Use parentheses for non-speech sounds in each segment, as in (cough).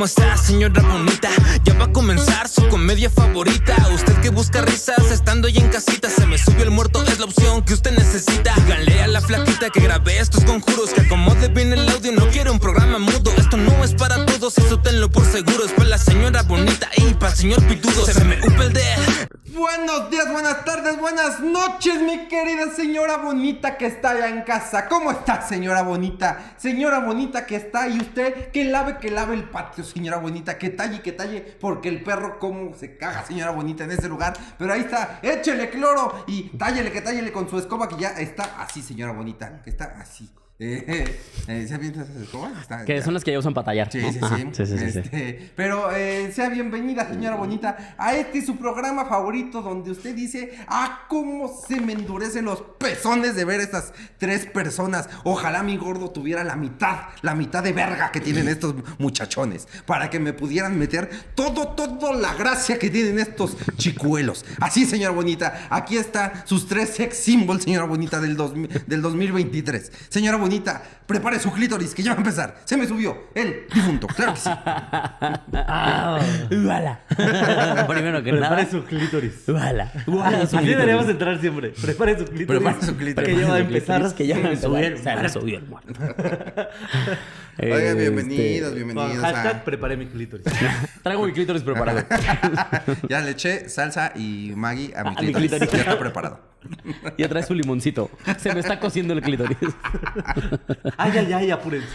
¿cómo está, señora bonita? Ya va a comenzar su comedia favorita. Usted que busca risas estando ahí en casita. Se me subió el muerto, es la opción que usted necesita. Díganle a la flaquita que grabé estos conjuros. Que acomode bien el audio, no quiero un programa mudo. Esto no es para todos, eso tenlo por seguro. Es para la señora bonita y para el señor pitudo. Se me up el dedo. Buenos días, buenas tardes, buenas noches, mi querida señora bonita que está allá en casa. ¿Cómo está, señora bonita? Señora bonita que está y usted que lave, que lave el patio, señora bonita, que talle, que talle, porque el perro como se caga, señora bonita, en ese lugar. Pero ahí está, échele cloro y tállele, que tállele con su escoba que ya está así, señora bonita, que está así. (laughs) Eh, eh, ¿Se visto esas escobas? Está- Que ya. son las que ya usan para tallar. Sí, ¿no? sí, Ajá. sí. sí, sí. Este, Pero eh, sea bienvenida, señora bonita, a este su programa favorito donde usted dice, ah, cómo se me endurecen los pezones de ver estas tres personas. Ojalá mi gordo tuviera la mitad, la mitad de verga que tienen estos muchachones, para que me pudieran meter todo, todo la gracia que tienen estos chicuelos. Así, señora bonita, aquí está sus tres sex symbols, señora bonita, del, dos- del 2023. Señora bonita, prepare su clítoris, que ya va a empezar. Se me subió el difunto, claro que sí. (laughs) Uala. (laughs) Primero que nada. Prepare su clítoris. Uala. Uala su Así deberíamos entrar siempre. Prepare su clítoris. Prepare su clítoris. Que ya va a empezar. que ya va a Se me empezar. subió el Se me subió el muerto. Oigan, Este, bienvenidos, bienvenidos. Con hashtag a- preparé mi clítoris. (laughs) Traigo mi clítoris preparado. (laughs) ya le eché salsa y Maggie a mi A mi clítoris. clítoris. Ya está preparado. (laughs) Ya trae su limoncito. Se me está cociendo el clítoris. Ay, ay, ay, apúrense.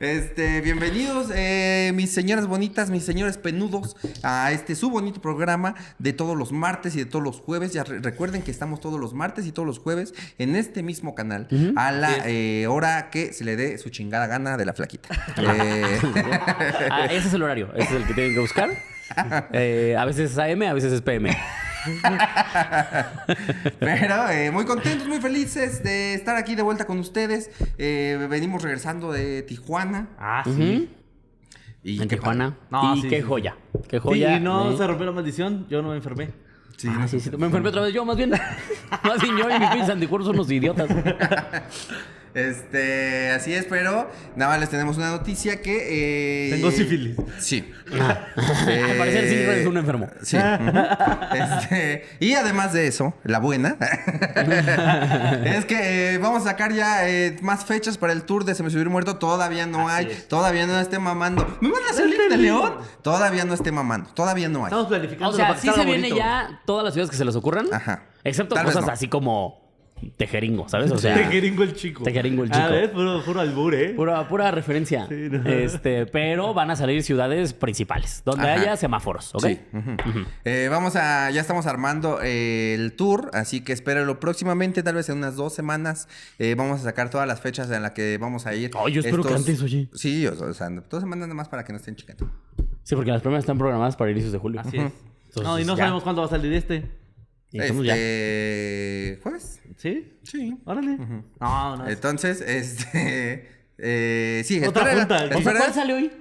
Este, bienvenidos, eh, mis señoras bonitas, mis señores penudos, a este su bonito programa de todos los martes y de todos los jueves. Ya re- recuerden que estamos todos los martes y todos los jueves en este mismo canal, a la eh, hora que se le dé su chingada gana de la flaquita. (laughs) Eh, Ah, ese es el horario. Ese es el que tienen que buscar. Eh, a veces es AM, a veces es PM. (laughs) Pero eh, muy contentos, muy felices de estar aquí de vuelta con ustedes. Eh, venimos regresando de Tijuana. Ah, sí. Y En qué Tijuana. No, y sí, qué sí, joya. Qué Sí, joya. y no se rompió la maldición, yo no me enfermé. Sí, ah, no sí, sé. sí. Me enfermé otra vez yo, más bien. (laughs) más bien yo y mis pinches anticuerpos son unos idiotas. Este, así es, pero nada más les tenemos una noticia que. eh, Tengo sífilis. Sí. (laughs) Al parecer sí eres un enfermo. Sí. (laughs) Este, y además de eso, la buena (laughs) es que eh, vamos a sacar ya eh, más fechas para el tour de Se me subió el muerto. Todavía no Así hay, es. todavía no esté mamando. ¿Me van a salir de León? Todavía no esté mamando, todavía no hay. Estamos planificando O sea, sí se viene bonito. ya todas las ciudades que se les ocurran. Ajá. Excepto Tal cosas no. así como Tejeringo, ¿sabes? O sea, Tejeringo el chico. Tejeringo el Ah, chico. ¿ves? Puro, puro albur, ¿eh? pura, pura referencia. Sí, no. Este, pero van a salir ciudades principales, donde Ajá. haya semáforos, ¿ok? Sí. Eh, vamos a, ya estamos armando eh, el tour, así que espéralo próximamente, tal vez en unas dos semanas. eh, vamos a sacar todas las fechas en las que vamos a ir. Ay, yo espero que antes, oye. Sí, o, sea, dos semanas nada más para que no estén chicando. Sí, porque las primeras están programadas para inicios de julio. Así es. Entonces, no, y no ya. sabemos cuándo va a salir este. Este, ¿Jueves? ¿Sí? Sí. Órale. No, no. Entonces, este. (laughs) eh, sí, Otra espera- junta. O sea, espera- ¿cuál sale hoy?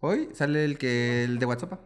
Hoy sale el que el de WhatsApp.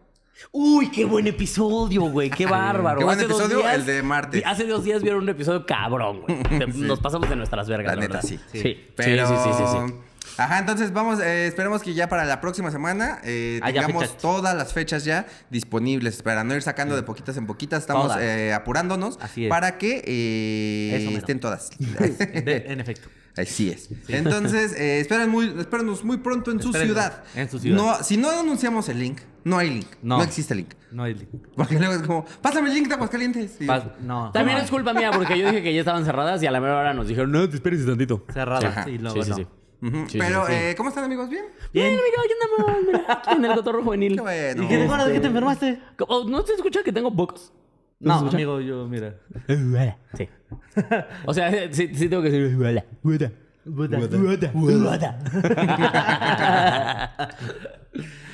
Uy, qué buen episodio, güey. Qué (laughs) bárbaro. Qué buen Hace episodio, días- el de martes. Hace dos días vieron un episodio cabrón, güey. (laughs) Nos pasamos de nuestras vergas, La neta, verdad. sí. Sí, sí, Pero... sí, sí, sí, sí. Ajá, entonces vamos, eh, esperemos que ya para la próxima semana eh, Haya tengamos fechas. todas las fechas ya disponibles para no ir sacando de poquitas en poquitas. Estamos eh, apurándonos Así es. para que eh, estén todas. De- en efecto. (laughs) Así es. Entonces, eh, esperen muy, espérenos muy pronto en su ciudad. en su ciudad. No, si no anunciamos el link, no hay link. No, No. existe link. No hay link. Porque luego es como, pásame el link de Aguascalientes. Y- Pas- no. También no. es culpa mía porque yo dije que ya estaban cerradas y a la mera hora nos dijeron, no, te esperes tantito. Cerrada. Ajá. Y luego sí, sí, no. sí. Sí, Pero, sí, sí. eh, ¿cómo están amigos? ¿Bien? Bien, amigo, (laughs) aquí andamos, mira, en el cotorro juvenil. Qué bueno. ¿Y qué te acuerdas de que te enfermaste? ¿Cómo? ¿No se escucha que tengo pocos? No, escucha? amigo, yo, mira. (laughs) Sí. O sea, sí, sí tengo que decir. Buda. Buda. Buda. Buda.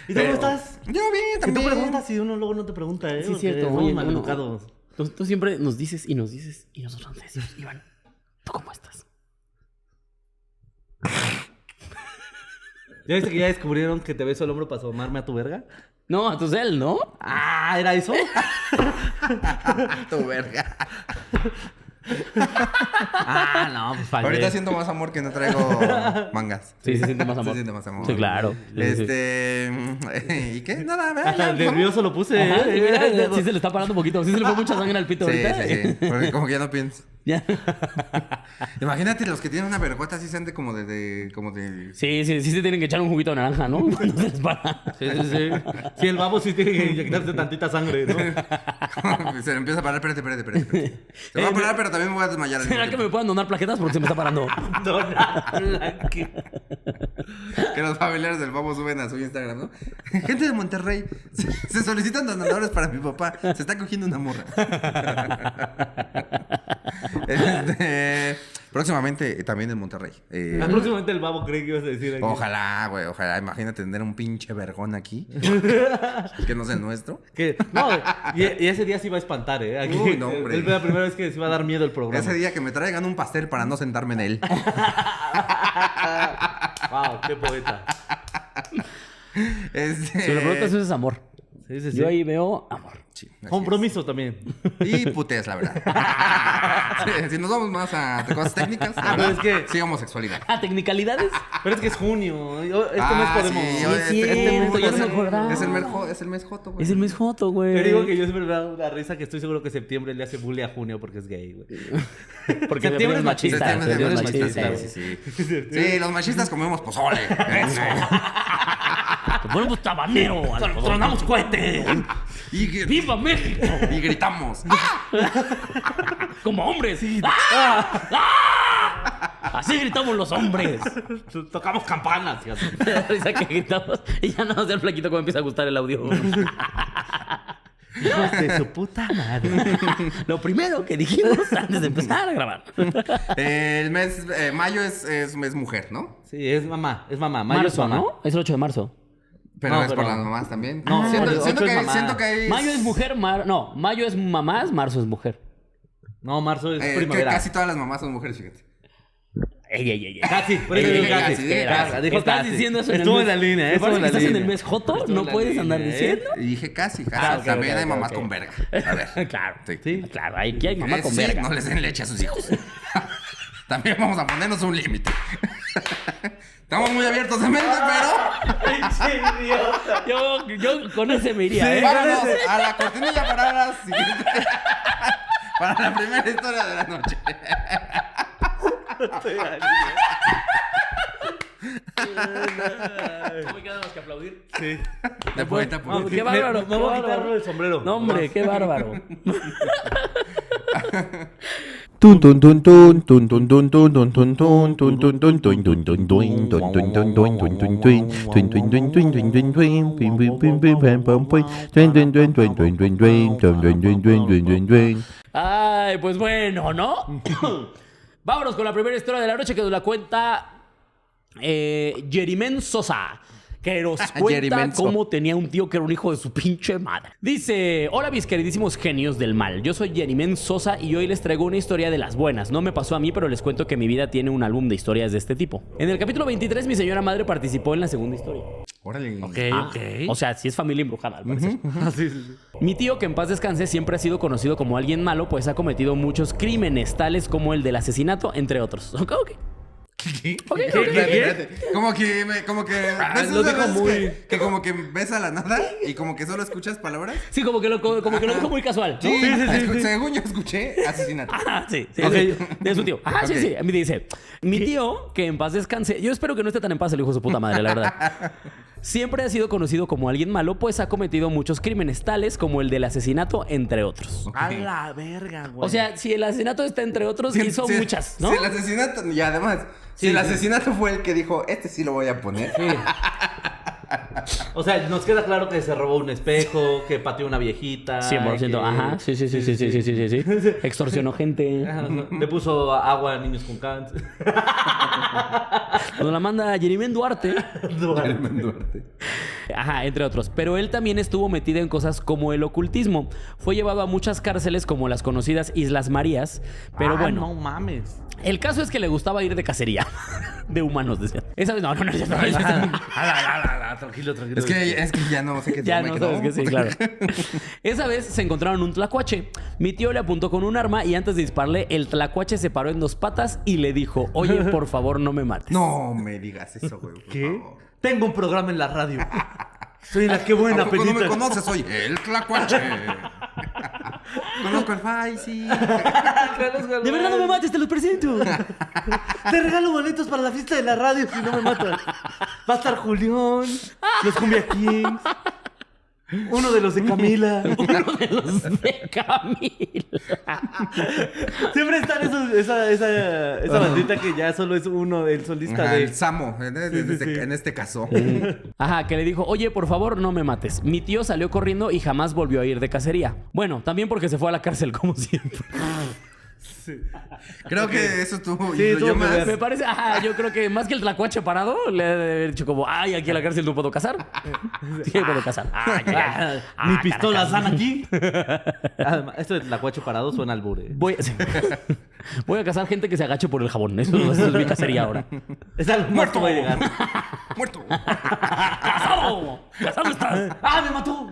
¿Y tú cómo estás? Yo bien, Si tú también. preguntas y uno luego no te pregunta, ¿eh? Sí, es cierto. Somos maleducados. Tú, tú siempre nos dices y nos dices y nosotros nos decimos, Iván, ¿tú cómo estás? ¿Ya viste que ya descubrieron que te beso el hombro para asomarme a tu verga? No, a tu cel, ¿no? Ah, ¿era eso? (laughs) Tu verga. Ah, no, pues fallé. Ahorita siento más amor que no traigo mangas. Sí, se siente más amor. Se siente más amor. Sí, claro. Sí, sí, sí. Este. (laughs) ¿Y qué? Nada, vea, Hasta nervioso lo puse. Ajá, ¿eh? sí, mira, sí se le está parando un poquito. Sí se le fue mucha sangre al pito Sí, ahorita. sí, sí. Porque como que ya no pienso. Ya. (laughs) Imagínate los que tienen una vergüenza así se como de, de- como de. Sí, sí, sí se tienen que echar un juguito de naranja, ¿no? Cuando se les para. Sí, sí, sí. Sí, el babo sí tiene que inyectarse tantita sangre, ¿no? (laughs) se le empieza a parar, espérate, espérate, espérate. espérate. Se va a parar, pero también me voy a desmayar. ¿Será que me puedan donar plaquetas porque se me está parando? Donatla, que- tiempo. Que los familiares del babo suben a su Instagram, ¿no? Gente de Monterrey, se, se solicitan donadores para mi papá. Se está cogiendo una morra. (laughs) Este, próximamente eh, también en Monterrey. Eh, Ah, Próximamente el babo cree que ibas a decir aquí. Ojalá, güey, ojalá. Imagínate tener un pinche vergón aquí. (laughs) que no sea el nuestro. Que, no, y, y ese día sí va a espantar, ¿eh? Aquí, Uy, no, hombre. Es la primera vez que se va a dar miedo el programa. Ese día que me traigan un pastel para no sentarme en él. (laughs) Wow, qué poeta. Este, Si lo preguntas, eso es amor. Sí, sí, sí. Yo ahí veo amor. Compromiso también. Y putés, la verdad. (laughs) Sí, si nos vamos más a cosas técnicas, la Ah, pero verdad, es que- sí, homosexualidad. Ah, technicalidades. Pero es que es junio. Este Ah, mes podemos. sí, Sí, es este- cierto, este mes yo no es me el- acordaba. Es el, mes es el mes joto, güey. Es el mes joto, güey. Te digo que yo siempre me da una risa que estoy seguro que septiembre le hace bully a junio porque es gay, güey. (laughs) Porque septiembre es machista, Septiembre es Septiembre es machista. machista, sí, sí, sí. Sí, los machistas comemos pozole. Eso. (laughs) Ponemos tabanero. (laughs) ¡Tronamos cohete! Y, gr- ¡Viva México! y gritamos. (laughs) Como hombres. ¡Ah! ¡Ah! Así gritamos los hombres. Tocamos campanas. fíjate. Me da risa que gritamos y ya no sé el flaquito cómo empieza a gustar el audio. Hijos de su puta madre. Lo primero que dijimos antes de empezar a grabar. El mes, eh, mayo es, es mes mujer, ¿no? Sí, es mamá. Es mamá. Mayo es Marzo, mamá. ¿no? Es el 8 de marzo. Pero No, es por las mamás también. No, siento, siento que, siento que hay... Mayo es mujer, mar... no, mayo es mamás, marzo es mujer. No, marzo es eh, primavera. casi todas las mamás son mujeres, fíjate. Ey, ey, ey, ey. Casi, por eso digo casi. casi, Estás diciendo eso en el Estuvo mes- en la línea, estuvo en que la estás en el mes joto, no puedes andar línea, ¿eh? diciendo. Y dije casi, casi. Ah, también hay mamás con verga. A ver. (laughs) Claro. Sí. Sí. Claro, aquí hay mamá Eh, con sí, verga. no les den leche a sus hijos. (laughs) También vamos a ponernos un límite. (laughs) Estamos muy abiertos de mente, pero. Yo, yo con ese me iría, ¿eh? Vámonos a la cortinilla para la siguiente. (laughs) Para la primera historia de la noche. No me queda más que aplaudir. Sí. De poeta, qué bárbaro, Me voy a quitar el sombrero. No, hombre, qué bárbaro. (laughs) Ay, pues bueno, ¿no? Vámonos con la primera historia de la noche que nos la cuenta eh, Jerimen Sosa. Que nos (laughs) cuenta cómo tenía un tío que era un hijo de su pinche madre. Dice: Hola, mis queridísimos genios del mal. Yo soy Jerimen Sosa y hoy les traigo una historia de las buenas. No me pasó a mí, pero les cuento que mi vida tiene un álbum de historias de este tipo. En el capítulo 23, mi señora madre participó en la segunda historia. Órale. Ah, ok. O sea, sí es familia embrujada, al parecer. Ah, (laughs) sí, sí, sí. Mi tío, que en paz descanse, siempre ha sido conocido como alguien malo, pues ha cometido muchos crímenes, tales como el del asesinato, entre otros. (laughs) Ok, ok. Ok, ok. Espérate, espérate. Como que, me- como que. ¿ves lo dijo muy- Que, (laughs) que como que ves a la nada y como que solo escuchas palabras. Sí, como que lo, como que lo dijo muy casual. ¿no? Sí, según yo escuché asesinato. Ah, sí, sí, Ok. sí. De su tío. Ah, sí, Ok. sí. A mí dice, mi tío, que en paz descanse, yo espero que no esté tan en paz el hijo de su puta madre, la verdad. (laughs) Siempre ha sido conocido como alguien malo, pues ha cometido muchos crímenes, tales como el del asesinato, entre otros. A la verga, güey. O sea, si el asesinato está entre otros, Sí, hizo sí, muchas, ¿no? Si el asesinato. Y además, Sí, el asesinato fue el que dijo, este sí lo voy a poner. Sí. (laughs) O sea, nos queda claro que se robó un espejo, que pateó una viejita. 100%, que... ajá. Sí, sí, sí, sí, sí, sí, sí, sí. sí. (laughs) Extorsionó gente. Le puso agua a niños con cáncer. Nos la manda Jerimén Duarte. (laughs) Duarte. Duarte. Ajá, entre otros. Pero él también estuvo metido en cosas como el ocultismo. Fue llevado a muchas cárceles como las conocidas Islas Marías. Pero ah, bueno. No mames. El caso es que le gustaba ir de cacería. (laughs) De humanos, decía. Esa vez no, no, no, ya está. (laughs) Ah, tranquilo, tranquilo. Es que, es que ya no sé qué Ya no quedó. sabes que sí, claro. (laughs) Esa vez se encontraron un tlacuache. Mi tío le apuntó con un arma y antes de dispararle, el tlacuache se paró en dos patas y le dijo: Oye, por favor, no me mates. No me digas eso, güey. por ¿Qué? favor. Tengo un programa en la radio. Soy la qué buena ¿A poco no me conoces? Soy el Tlacuache. Conozco al Faisy. (laughs) De verdad no me mates, te los presento. Te regalo boletos para la fiesta de la radio si no me matas. Va a estar Julián, los Cumbia Kings, uno de los de Camila. (laughs) Uno de los de Camila. (laughs) Siempre están esos, esa, esa, esa bandita que ya solo es uno, el solista Ajá, de... el Samo, en, en- Sí, sí, este, sí. en este caso. (laughs) Ajá, que le dijo, oye, por favor, no me mates. Mi tío salió corriendo y jamás volvió a ir de cacería. Bueno, también porque se fue a la cárcel, como siempre. Creo que eso estuvo Sí, más. ver. Me parece, ajá, yo creo que más que el tlacuache parado, le ha de haber dicho como, ay, aquí en la cárcel no puedo cazar. (laughs) Sí, puedo ya. Ah, Ni Ah, pistolas Caracas. dan aquí. (laughs) Además, esto de Tlacuache parado suena al bure. Voy, (laughs) voy a cazar gente que se agache por el jabón. Eso, eso es mi cacería ahora. Es algo muerto va a llegar. Muerto. ¡Casado! ¡Casado estás! ¡Ah, me mató!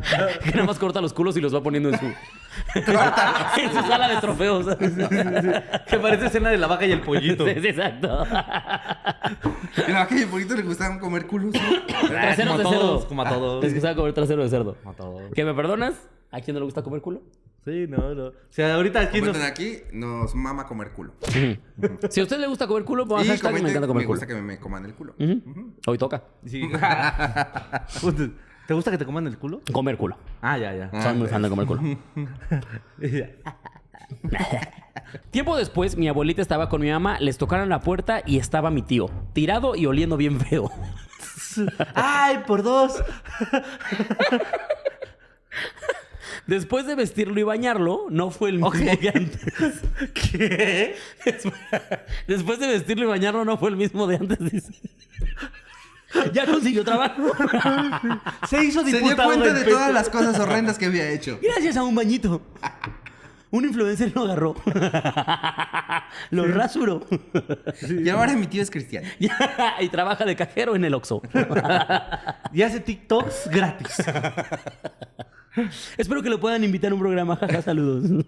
(laughs) Que nada más corta los culos y los va poniendo en su... (laughs) en su sala de trofeos. Que parece escena de la vaca y el pollito. Sí, sí, exacto. Y a aquel poquito le gustaban comer culos. Traseros como de a todos, cerdo. como a todos. Les gustaba comer trasero de cerdo. Como a todos. ¿Que me perdonas? ¿A quién no le gusta comer culo? Sí, no, no. O sea, ahorita aquí nos... Comenten aquí, nos mama comer culo. Si a usted le gusta comer culo, Y hashtag me comenten, encanta me comer culo. gusta que me, me coman el culo. Hoy toca. Sí. (laughs) ¿Te gusta que te coman el culo? Comer culo. Ah, ya, ya. Soy muy fan de comer culo. (laughs) Tiempo después, mi abuelita estaba con mi mamá, les tocaron la puerta y estaba mi tío, tirado y oliendo bien feo. ¡Ay, por dos! Después de vestirlo y bañarlo, no fue el mismo que antes. ¿Qué? Después de vestirlo y bañarlo, no fue el mismo de antes. dice. (laughs) Ya consiguió trabajo. (laughs) Se hizo Se diputado dio cuenta de todas las cosas horrendas que había hecho. Gracias a un bañito. Un influencer lo agarró. (laughs) Lo rasuró. Y ahora mi tío es cristiano. y trabaja de cajero en el Oxxo. Y hace TikToks gratis. Espero que lo puedan invitar a un programa. Jaja, saludos.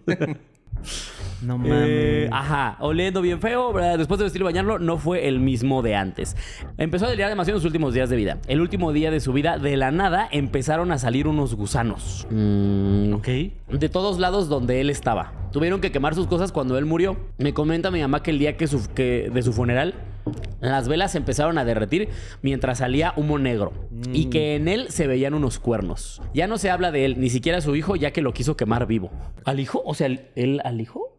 No Eh, ajá, oliendo bien feo. ¿verdad? Después de vestirlo y bañarlo, no fue el mismo de antes. Empezó a delirar demasiado en sus últimos días de vida. El último día de su vida, de la nada, empezaron a salir unos gusanos. Mm, Ok. de todos lados donde él estaba. Tuvieron que quemar sus cosas cuando él murió. Me comenta mi mamá que el día que su- que de su funeral, las velas se empezaron a derretir mientras salía humo negro. Y que en él se veían unos cuernos. Ya no se habla de él, ni siquiera su hijo, ya que lo quiso quemar vivo. ¿Al hijo? O sea, ¿él, él al hijo?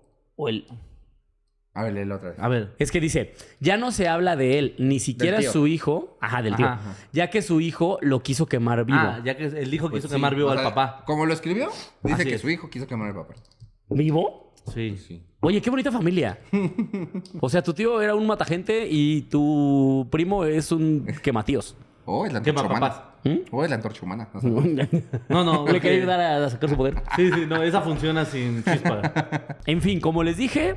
A ver, léelo otra vez. A ver. Es que dice, ya no se habla de él, ni siquiera tío. su hijo. Ajá, del tío. Ajá, ajá. Ya que su hijo lo quiso quemar vivo. Ah, ya que el hijo Pues quiso sí, quemar vivo o al sea, papá. Como lo escribió, dice Así que es. su hijo quiso quemar al papá. ¿Vivo? Sí. Sí. Oye, qué bonita familia. O sea, tu tío era un matagente y tu primo es un quematíos. Oh, es la Quema papás. ¿Mm? Oh, es la antorcha humana. No sé. (laughs) No, no. (laughs) Le quería ayudar a sacar su poder. Sí, sí, no, esa funciona sin chispa. (laughs) En fin, como les dije,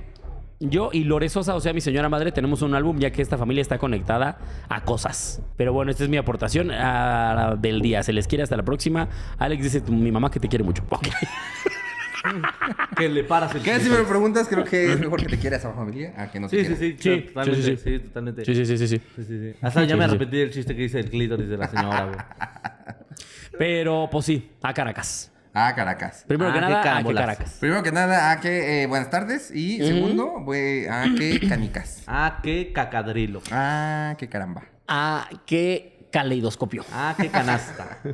yo y Lore Sosa, o sea, mi señora madre, tenemos un álbum ya que esta familia está conectada a cosas. Pero bueno, esta es mi aportación a- del día. Se les quiere hasta la próxima. Alex dice, "Tu- mi mamá que te quiere mucho. Ok. Que le paras el ¿Qué? Si me lo preguntas, creo que es mejor que te quiera esa familia a que no se Sí, sí, quiera. sí, Sí, totalmente. sí, Sí, sí, totalmente. Sí, sí, sí, sí, sí. Sí, sí, sí. Hasta ya Sí, me arrepentí del chiste que dice el clítoris de la señora, güey. (laughs) Pero, pues sí, a Caracas. Ah, Caracas. Primero Ah, que qué nada, a que carambolas. Caracas. Primero que nada, a que eh, buenas tardes. Y segundo, voy a que (clears throat) canicas. Ah, qué cacadrilo. Ah, qué caramba. A qué caleidoscopio. Ah, qué canasta. (laughs)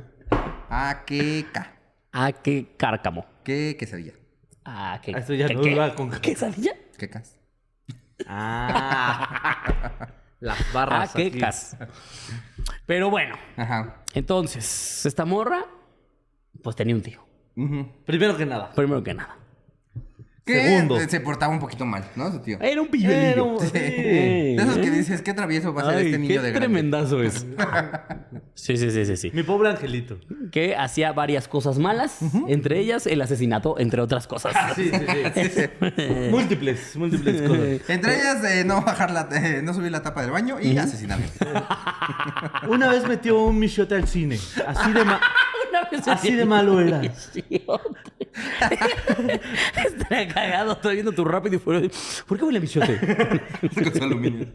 Ah, qué ca. A qué cárcamo. Qué quesadilla. A qué. Eso ya ¿qué- no qué? va con- ¿Qué salía? Qué cas. Ah. (laughs) Las barras. qué aquí. cas. Pero bueno, Ajá. entonces, esta morra, pues tenía un tío. Primero que nada. Primero que nada. Que Segundo. se portaba un poquito mal, ¿no? Su tío. Era un pilluelillo. Era un- Sí. De esos que dices, qué travieso va a ser Ay, este niño qué de grande. tremendazo es. (laughs) Sí, sí, sí, sí, sí. Mi pobre angelito. Que hacía varias cosas malas, entre ellas el asesinato, entre otras cosas. (laughs) Sí, sí, sí. Sí, sí. (laughs) múltiples, múltiples cosas. Entre ellas, eh, no bajar la, eh, no subir la tapa del baño y asesinato. Una vez metió un michote al cine. Así de, ma- Una vez así de malo era. (laughs) Estaría cagado, estoy viendo tu rápido y furioso. ¿Por qué huele a michote? (laughs) Con su aluminio.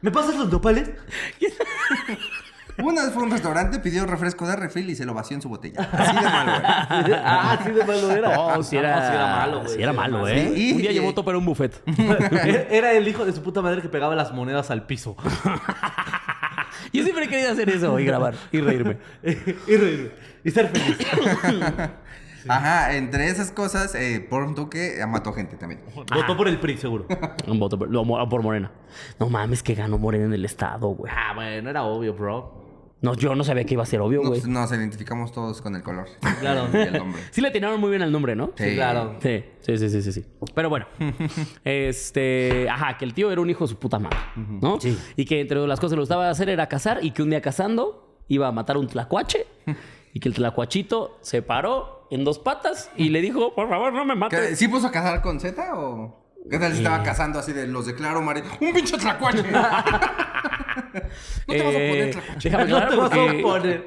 ¿Me pasas los nopales? (laughs) Una vez fue a un restaurante, pidió refresco de refil y se lo vació en su botella. (laughs) Así de malo, güey. ah, así de malo era. No, si era, No, sí era malo, güey. sí era malo, ¿eh? Sí. Un día llevó todo para un buffet. (laughs) Era el hijo de su puta madre que pegaba las monedas al piso. (laughs) Yo siempre he querido hacer eso y grabar y reírme. y reírme. Y ser feliz. Ajá, entre esas cosas, eh, por un toque, mató gente también. Votó por el PRI, seguro. Un voto por, por Morena. No mames, que ganó Morena en el estado, güey. Ah, bueno, era obvio, bro. No, yo no sabía que iba a ser obvio, güey. pues, nos identificamos todos con el color. Claro. (laughs) Y el nombre. Sí le atinaron muy bien al nombre, ¿no? Sí. Claro. Sí, sí, sí, sí, sí, sí. Pero bueno, (laughs) este, ajá, que el tío era un hijo de su puta madre, ¿no? Sí. Y que entre las cosas que le gustaba hacer era cazar y que un día cazando iba a matar un tlacuache (laughs) y que el tlacuachito se paró en dos patas y le dijo, por favor, no me ¿Qué- mates. ¿Sí puso a cazar con Z o...? ¿Qué tal si estaba cazando así de los declaro, Mari? ¡Un pinche tlacuache! No te vas a Eh, poner tlacuache. déjame No te vas porque a poner.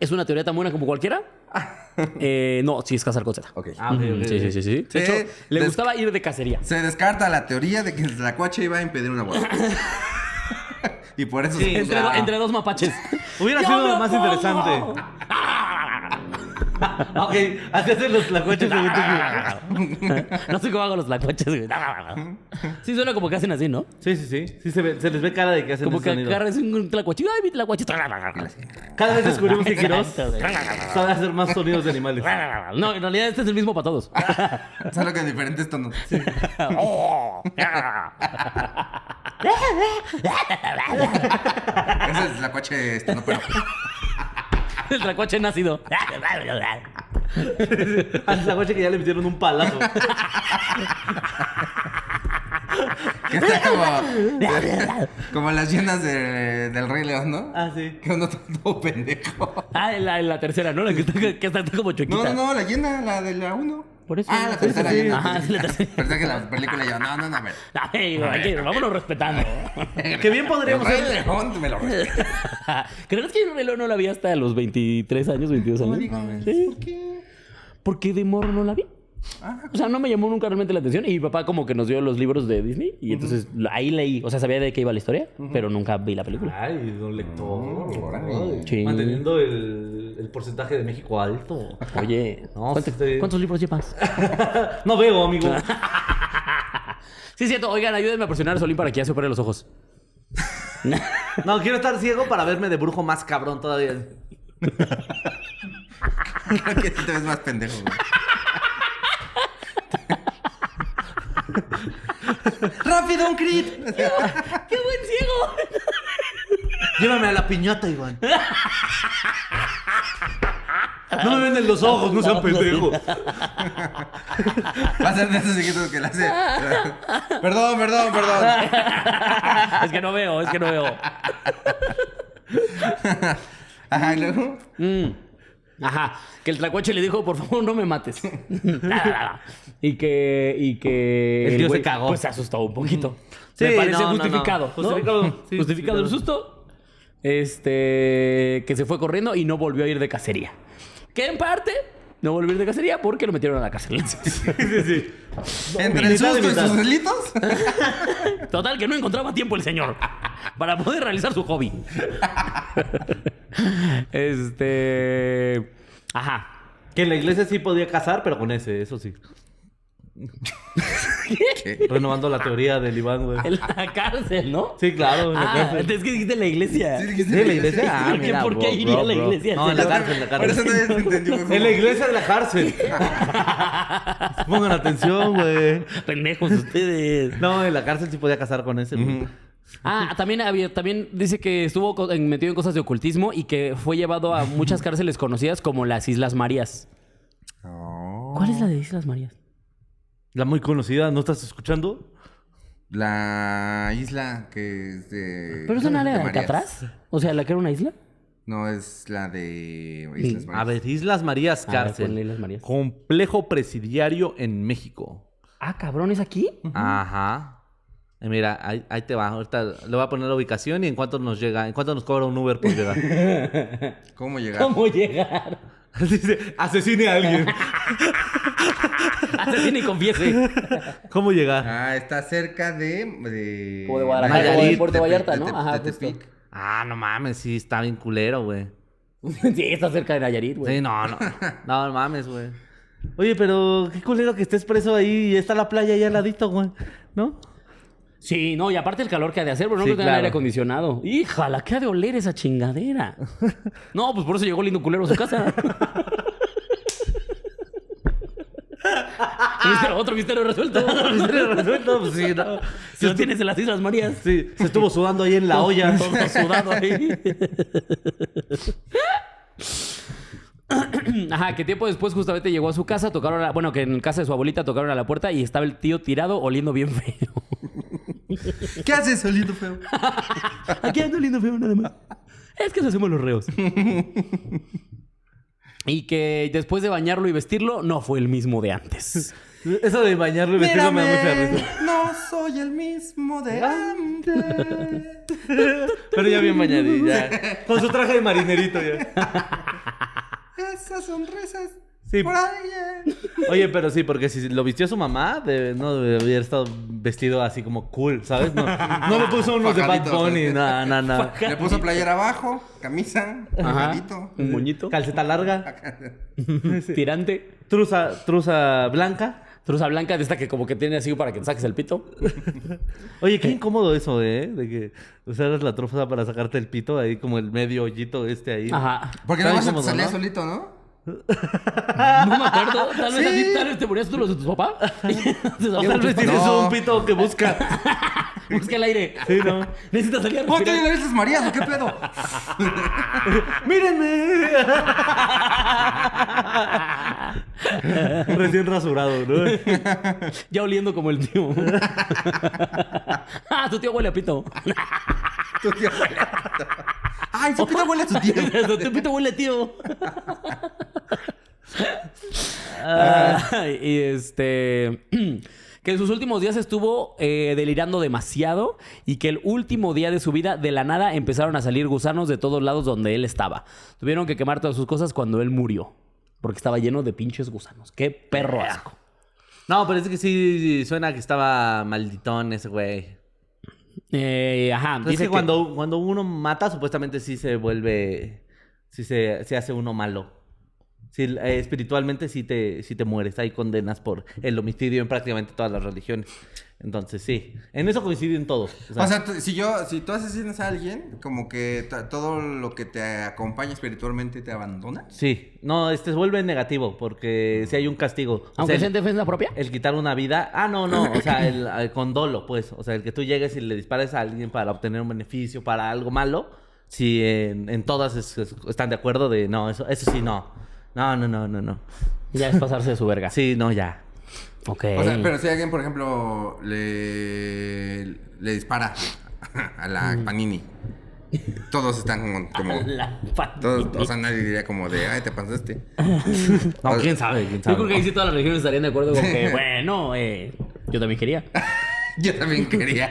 es una teoría tan buena como cualquiera. (laughs) Eh, no, sí es cazar con Z. Ok. Ah, ok, sí, sí, sí, sí. De Sí, hecho, le des- gustaba ir de cacería. Se descarta la teoría de que el tlacuache iba a impedir una boda. (laughs) y por eso... Sí, se- Entre, entre dos mapaches. (laughs) Hubiera ¡Yo sido me más opongo! interesante. (laughs) ok, así hacen los tlacuaches (laughs) tú. no sé cómo hago los tlacuaches, güey. (laughs) Sí, suena como que hacen así, ¿no? Sí, sí, sí. Sí se, ve- se les ve cara de que hacen Como ese que sonido. un tlacuachito. ¡Ay, mi tlacuachito! Cada vez descubrimos que Quiroz Exacto, güey. sabe hacer más sonidos de animales. No, en realidad este es el mismo para todos. Solo que en diferentes tonos. Oh. Ese es el tlacuache este, no, pero... (laughs) El tlacuache nacido. Al tlacuache que ya le metieron un palazo. Que está como... como las llenas de- del Rey León, ¿no? Ah, sí. Que uno todo pendejo. Ah, en la, en la tercera, ¿no? La que está, que está como chuequita. No, no, no, la llena, la de la 1. Por eso. Ah, la tercera sí. llena. Ajá, sí, la (laughs) tercera. Pensé que la película ya... No, no, no, a ver. (laughs) Ay, hay que- vámonos respetando. (laughs) Que bien El podríamos ser. León me lo respeto. ¿Crees que yo Reloj no la vi hasta los 23 años, 22 años? Sí. ¿Por qué? Porque de morro no la vi. Ah, O sea, no me llamó nunca realmente la atención. Y mi papá como que nos dio los libros de Disney. Y entonces ahí leí. O sea, sabía de qué iba la historia, pero nunca vi la película. Ay, don lector. Sí. Manteniendo el, el porcentaje de México alto. Oye, No, ¿cuántos, sí. cuántos libros llevas? (laughs) No veo, amigo. (laughs) Sí, es cierto. Oigan, ayúdenme a presionar a Solín para que ya se opere los ojos. (laughs) No, quiero estar ciego para verme de brujo más cabrón todavía. Creo que sí te ves más pendejo, güey. ¡Rápido, un crit! ¡Qué buen ciego! Llévame a la piñata, Iván. No me venden los ojos, no sean pendejos. Va a ser de esos chiquitos que le hace. Perdón, perdón, perdón. es que no veo, es que no veo. Ajá, y luego. Mm. Ajá, que el tlacuache le dijo, por favor, no me mates. (laughs) y que, y que El tío se cagó. Pues se asustó un poquito. Sí, me parece no, no, no. justificado. ¿no? Justificado, (laughs) sí, el susto. Este, que se fue corriendo y no volvió a ir de cacería. Que en parte no ir de cacería porque lo metieron a la cárcel. Entre el mitad de susto y sus delitos. (laughs) Total, que no encontraba tiempo el señor para poder realizar su hobby. (laughs) este. Ajá. Que en la iglesia sí podía casar, pero con ese, eso sí. Renovando la teoría del Iván, güey. En la cárcel, ¿no? Sí, claro, en la Ah, cárcel. es que dijiste en la iglesia. Sí, dijiste Sí, la iglesia. Ah, ¿Por qué- mira, por qué bro, iría a la bro. iglesia? No, en la cárcel, en la Por eso cárcel. nadie te entendió. fue como- En la iglesia de la cárcel. (laughs) Pongan atención, güey. Pendejos ustedes. No, en la cárcel sí podía casar con ese, güey. Ah, también, había, también dice que estuvo co- en- metido en cosas de ocultismo y que fue llevado a muchas cárceles conocidas como las Islas Marías. Oh. ¿Cuál es la de Islas Marías? La muy conocida, ¿no estás escuchando? La isla que es de. ¿Pero es una de área de Marías. atrás? O sea, ¿la que era una isla? No, es la de Islas A Marías. ver, Islas Marías A ver, Cárcel. ponle Islas Marías. Complejo presidiario en México. Ah, cabrón, ¿es aquí? Ajá. Eh, mira, ahí, ahí te va. Ahorita le voy a poner la ubicación y en cuánto nos llega, en cuánto nos cobra un Uber por llegar. (laughs) ¿Cómo llegar? ¿Cómo llegar? (laughs) Dice, asesine a alguien. (laughs) Asesina y confiese. ¿Cómo llegar? Ah, está cerca de. de... Como de Guadalajara, de Puerto de- Vallarta, ¿no? de- Ajá, de justo. Ah, no mames, sí, está bien culero, güey. (laughs) sí, está cerca de Nayarit, güey. Sí, no, no. No, no mames, güey. Oye, pero qué culero que estés preso ahí y está la playa ahí al ladito, güey. ¿No? Sí, no, y aparte el calor que ha de hacer, pero no Sí, claro. aire acondicionado. Híjala, ¿qué ha de oler esa chingadera? (laughs) No, pues por eso llegó lindo culero a su casa. (laughs) Misterio- otro misterio resuelto. (laughs) Misterio resuelto, pues sí, no. Si lo tienes en las Islas Marías. Sí, se estuvo sudando ahí en la olla. Todo sudado ahí. Ajá, que tiempo después justamente llegó a su casa, tocaron a, bueno, que en casa de su abuelita tocaron a la puerta y estaba el tío tirado oliendo bien feo. (laughs) ¿Qué haces, oliendo feo? (laughs) Aquí ando oliendo feo nada más. Es que nos hacemos los reos. (laughs) y que después de bañarlo y vestirlo, no fue el mismo de antes. Eso de bañarlo y vestirlo me da mucha risa. no soy el mismo de antes. Pero ya bien bañadito, ya. Con su traje de marinerito ya. Esas sonrisas Sí. por ahí. Oye, pero sí, porque si lo vistió su mamá, debe- no debe haber estado vestido así como cool, ¿sabes? No, no le puso unos de Bad Bunny, no, no, no. Le puso playera abajo, camisa. Un moñito. Calceta larga, Tirante. truza, truza blanca. Truza blanca de esta que como que tiene así para que te saques el pito. Oye, qué incómodo eso, ¿eh? De que usaras la truza para sacarte el pito, ahí como el medio hoyito este ahí. Ajá. Porque Está no vas a incómodo, salir ¿no? solito, ¿no? (laughs) No me acuerdo. (laughs) Tal vez, a ti- tal vez te ponías tú los de tu papá. O tal vez tienes No. un pito que busca. (laughs) Busca el aire. Sí, ¿no? Necesitas salir a ¿Vos respirar. tienes las Islas Marías o qué pedo? ¡Mírenme! Recién rasurado, ¿no? Ya oliendo como el tío. ah, tu tío huele a pito. Tu tío huele a pito. Ay, su pito huele a su tío. (laughs) tu pito huele a tío. (laughs) Ah, y este. (clears throat) Que en sus últimos días estuvo eh, delirando demasiado y que el último día de su vida, de la nada, empezaron a salir gusanos de todos lados donde él estaba. Tuvieron que quemar todas sus cosas cuando él murió. Porque estaba lleno de pinches gusanos. Qué perro asco. No, pero es que sí suena que estaba malditón ese güey. Eh, ajá. Es dice que, cuando, cuando uno mata, supuestamente sí se vuelve. Sí se, se hace uno malo. Sí, eh, espiritualmente sí te, sí te mueres. Hay condenas por el homicidio en prácticamente todas las religiones. Entonces, sí. En eso coinciden todos. O sea, O sea, tú- si yo, si tú asesinas a alguien, como que todo lo que te acompaña espiritualmente te abandona. sí. No, este se vuelve negativo porque si hay un castigo. O Aunque sea, sea en el, defensa propia. el quitar una vida. Ah, no, no. O sea, el, el condolo, pues. O sea, el que tú llegues y le dispares a alguien para obtener un beneficio, para algo malo. Si en, en todas es- es- están de acuerdo de no, eso, eso sí no. No, no, no, no, no. Ya es pasarse de su verga. Sí, no, ya. Ok. O sea, pero si alguien, por ejemplo, le, le dispara a la Panini, todos están como. como- (laughs) La fa- todos, o sea, nadie diría como de, ay, te pasaste. (laughs) No, quién sabe, quién Yo sabe. creo que ahí sí todas las religiones estarían de acuerdo con que, (laughs) bueno, eh, yo también quería. Yo también quería.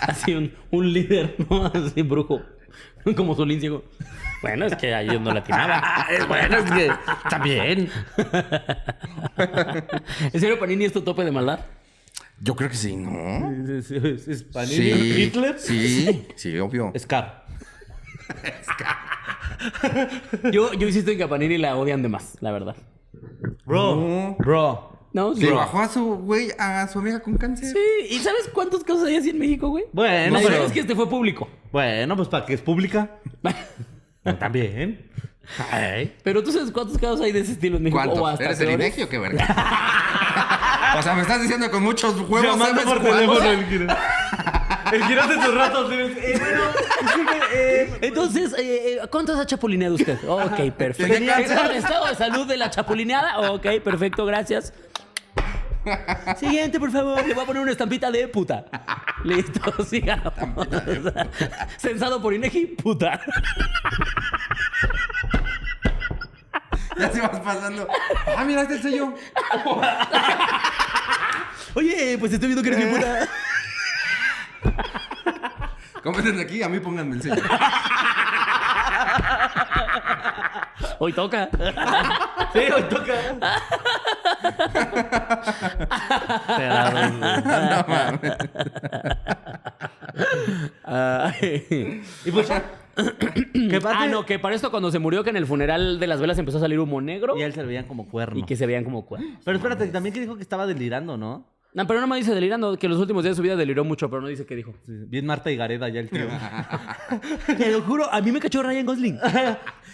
Así un, un líder, ¿no? Así brujo. Como Solín ciego. Bueno, es que a ellos no le atinaba. (laughs) Es bueno, es que también. ¿En serio Panini es tu tope de maldad? Yo creo que sí, ¿no? Es, es- es Panini, Sí. Hitler, Sí, sí, obvio. Scar. Yo, yo insisto en que a Panini la odian de más, la verdad. Bro, No. bro. ¿No? Le bajó a su güey, a su amiga con cáncer. Sí, ¿y sabes cuántos casos hay así en México, güey? Bueno, no, pero- pero es que este fue público. Bueno, pues para que es pública. (laughs) También. Ay. Pero tú sabes cuántos casos hay de ese estilo en México. O ¿Cuántos? hasta ¿Eres el peores. Inegi o qué verga? o sea, me estás diciendo con muchos huevos, Llamando ¿sabes por teléfono. el- El Quiroz en sus ratos. Eh, bueno, disculpe, eh, Entonces, eh, eh, ¿cuántos ha chapulineado usted? Ok, perfecto. ¿Tenía cáncer? ¿Está en estado de salud de la chapulineada? Ok, perfecto, gracias. Siguiente, por favor. Le voy a poner una estampita de puta. Listo, (laughs) sigamos. (laughs) Censado por Inegi, puta. Ya se vas pasando. Ah, mira, este soy yo. Oye, pues estoy viendo que eres mi puta. Comenten aquí, a mí pónganme el sello. Hoy toca. (laughs) sí, hoy toca. No mames. Ay. Y pues ya. ¿Qué pasa? Ah, no, que para esto cuando se murió, que en el funeral de las velas empezó a salir humo negro Y a él se le veían como cuernos. y que se veían como cuernos. Pero espérate, también que dijo que estaba delirando, ¿no? No, pero no me dice delirando, que los últimos días de su vida deliró mucho, pero no dice qué dijo. Sí, Bien Marta y Gareda ya el tío. (laughs) Te lo juro, a mí me cachó Ryan Gosling.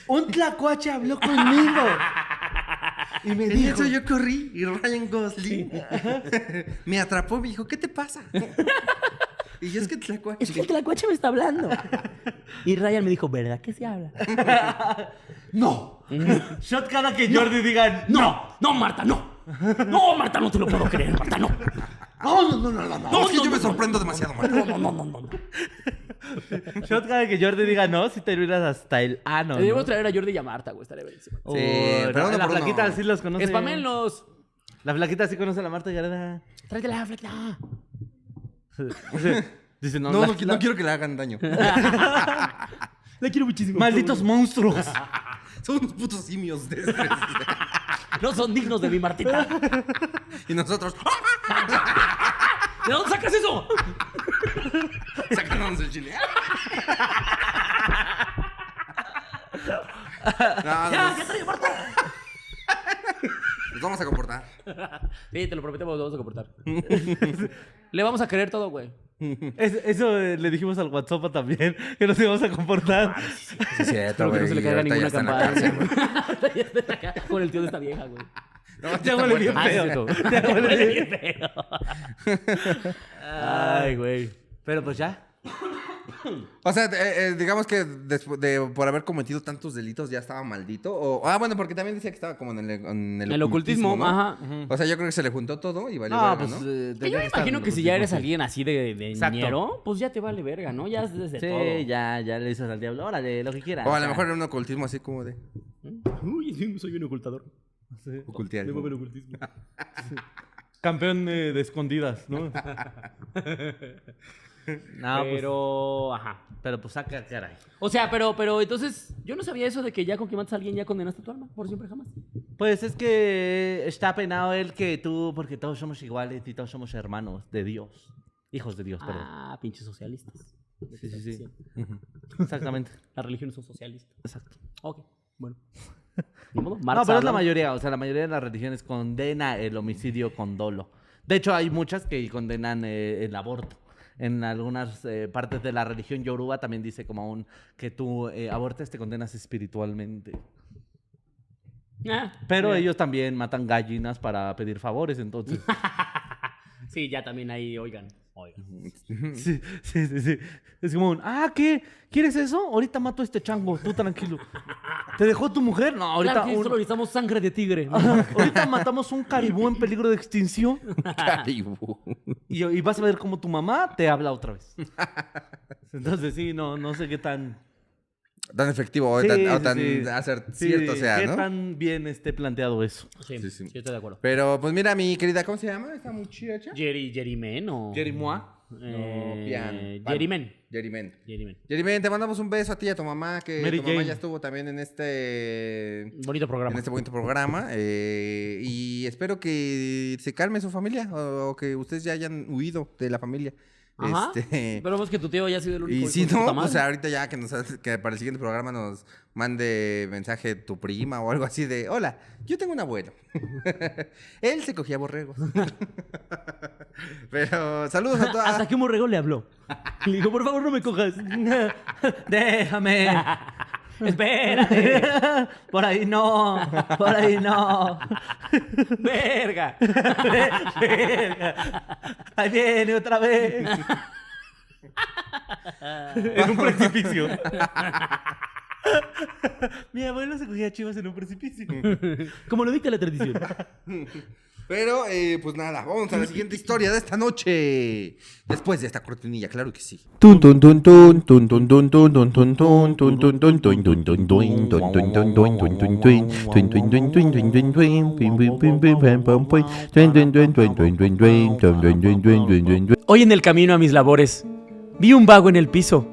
Un tlacuache habló conmigo. Y me En eso yo corrí y Ryan Gosling (laughs) me atrapó y me dijo, ¿qué te pasa? (laughs) Y yo es que la Es que el tlacuache me está hablando. Y Ryan me dijo, ¿verdad que se habla? ¡No! Shot cada que Jordi diga No, no, Marta, no. No, Marta, no te lo puedo creer, Marta, no. No, no, no, no, no. no, es que yo me sorprendo demasiado, Marta. No, no, no, no, no. Shot cada que Jordi diga no, si terminas hasta el ano. ¿no? Debemos traer a Jordi y a Marta, güey, estaría buenísimo. Oh, pero uno la por uno. flaquita sí los conoce. Espamenlos. La flaquita sí conoce a la Marta y Gareda. Tráetela, flaquita. (laughs) Dice, no, No, la- no, no quiero que le hagan daño. (laughs) La quiero muchísimo. Malditos monstruos. (laughs) Son unos putos simios de estrés. (laughs) No son dignos de mi Martita. Y nosotros, ¿De dónde sacas eso? sacándonos el chile. No, ¡Ya, nos, Marta! nos vamos a comportar. Sí, te lo prometemos, lo vamos a comportar. (laughs) Le vamos a creer todo, güey. (laughs) Es- eso eh, le dijimos al WhatsApp también, (laughs) que nos íbamos a comportar. Sí, es cierto, Pero que no se le caiga ninguna campana. campana. Ya está acá (laughs) Con el tío de esta vieja, güey. Ya huele bien Ah, sí, feo. es cierto. Ya huele bien feo. Ay, güey. Pero pues ya. (coughs) O sea, eh, eh, digamos que después de por haber cometido tantos delitos ya estaba maldito. O, ah, bueno, porque también decía que estaba como en el, en el El ocultismo, ¿no? ajá. O sea, yo creo que se le juntó todo y valió No, verga, pues. ¿no? eh, yo me imagino que si ya eres alguien así de, de Exacto. ñero, pues ya te vale verga, ¿no? Ya haces de Sí, todo. ya, ya le dices al diablo, órale, lo que quieras. O a lo mejor era un ocultismo así como de Uy, sí, soy un ocultador. ocultear. Tengo el ocultismo. (laughs) Campeón eh, de escondidas, ¿no? (laughs) (laughs) no, pues. Pero, ajá. Pero pues saca caray. O sea, pero, pero entonces, yo no sabía eso de que ya con que matas a alguien ya condenaste tu alma, por siempre jamás. Pues es que está penado él que tú, porque todos somos iguales y todos somos hermanos de Dios. Hijos de Dios, perdón. Ah, pinches socialistas. Sí, sí, sí. Exactamente. (laughs) Las religiones son socialistas. Exacto. Ok, bueno. (laughs) No, pero es la mayoría. O sea, la mayoría de las religiones condena el homicidio con dolo. De hecho, hay muchas que condenan eh, el aborto. En algunas eh, partes de la religión yoruba también dice como un que tú eh, abortes te condenas espiritualmente. Ah, Pero mira. ellos también matan gallinas para pedir favores, entonces. (laughs) Sí, ya también ahí, oigan. Sí, sí, sí, sí. Es como un, ah, ¿qué? ¿Quieres eso? Ahorita mato a este chango, tú tranquilo. ¿Te dejó tu mujer? No, ahorita. Claro que un- solo necesitamos sangre de tigre. Ahorita matamos un caribú en peligro de extinción. Caribú. Y, y vas a ver cómo tu mamá te habla otra vez. Entonces, sí, no, no sé qué tan. Tan efectivo o Sí, tan, o sí, tan sí. hacer Sí, cierto sea, qué ¿no? tan bien esté planteado eso. Sí, Sí, sí, sí. estoy de acuerdo. Pero pues mira, mi querida, ¿cómo se llama esta muchacha? Jerry, Jerryman o... Jerimoa. Eh, Pian. Pan. Jerryman. Jerimen. Jerryman. Jerimen, te mandamos un beso a ti y a tu mamá, que Mary tu mamá Jane. ya estuvo también en este Bonito programa. en este bonito programa. eh, y espero que se calme su familia o, o que ustedes ya hayan huido de la familia. Ajá. Este, Esperemos que tu tío haya sido el único. y si no, pues ahorita ya que, nos, que para el siguiente programa nos mande mensaje tu prima o algo así de, hola, yo tengo un abuelo. (laughs) Él se cogía borregos. (laughs) Pero saludos a todas. Hasta que un borrego le habló. Le dijo, por favor, no me cojas. (laughs) Déjame. (laughs) Espérate. (laughs) Por ahí no. Por ahí no. (laughs) Verga. Ahí viene otra vez. en un precipicio. Mi abuelo se cogía chivas en un precipicio. Como lo dicta la tradición. Pero, eh, pues nada, vamos a la siguiente historia de esta noche. Después de esta cortinilla, claro que sí. Hoy en el camino a mis labores, vi un vago en el piso.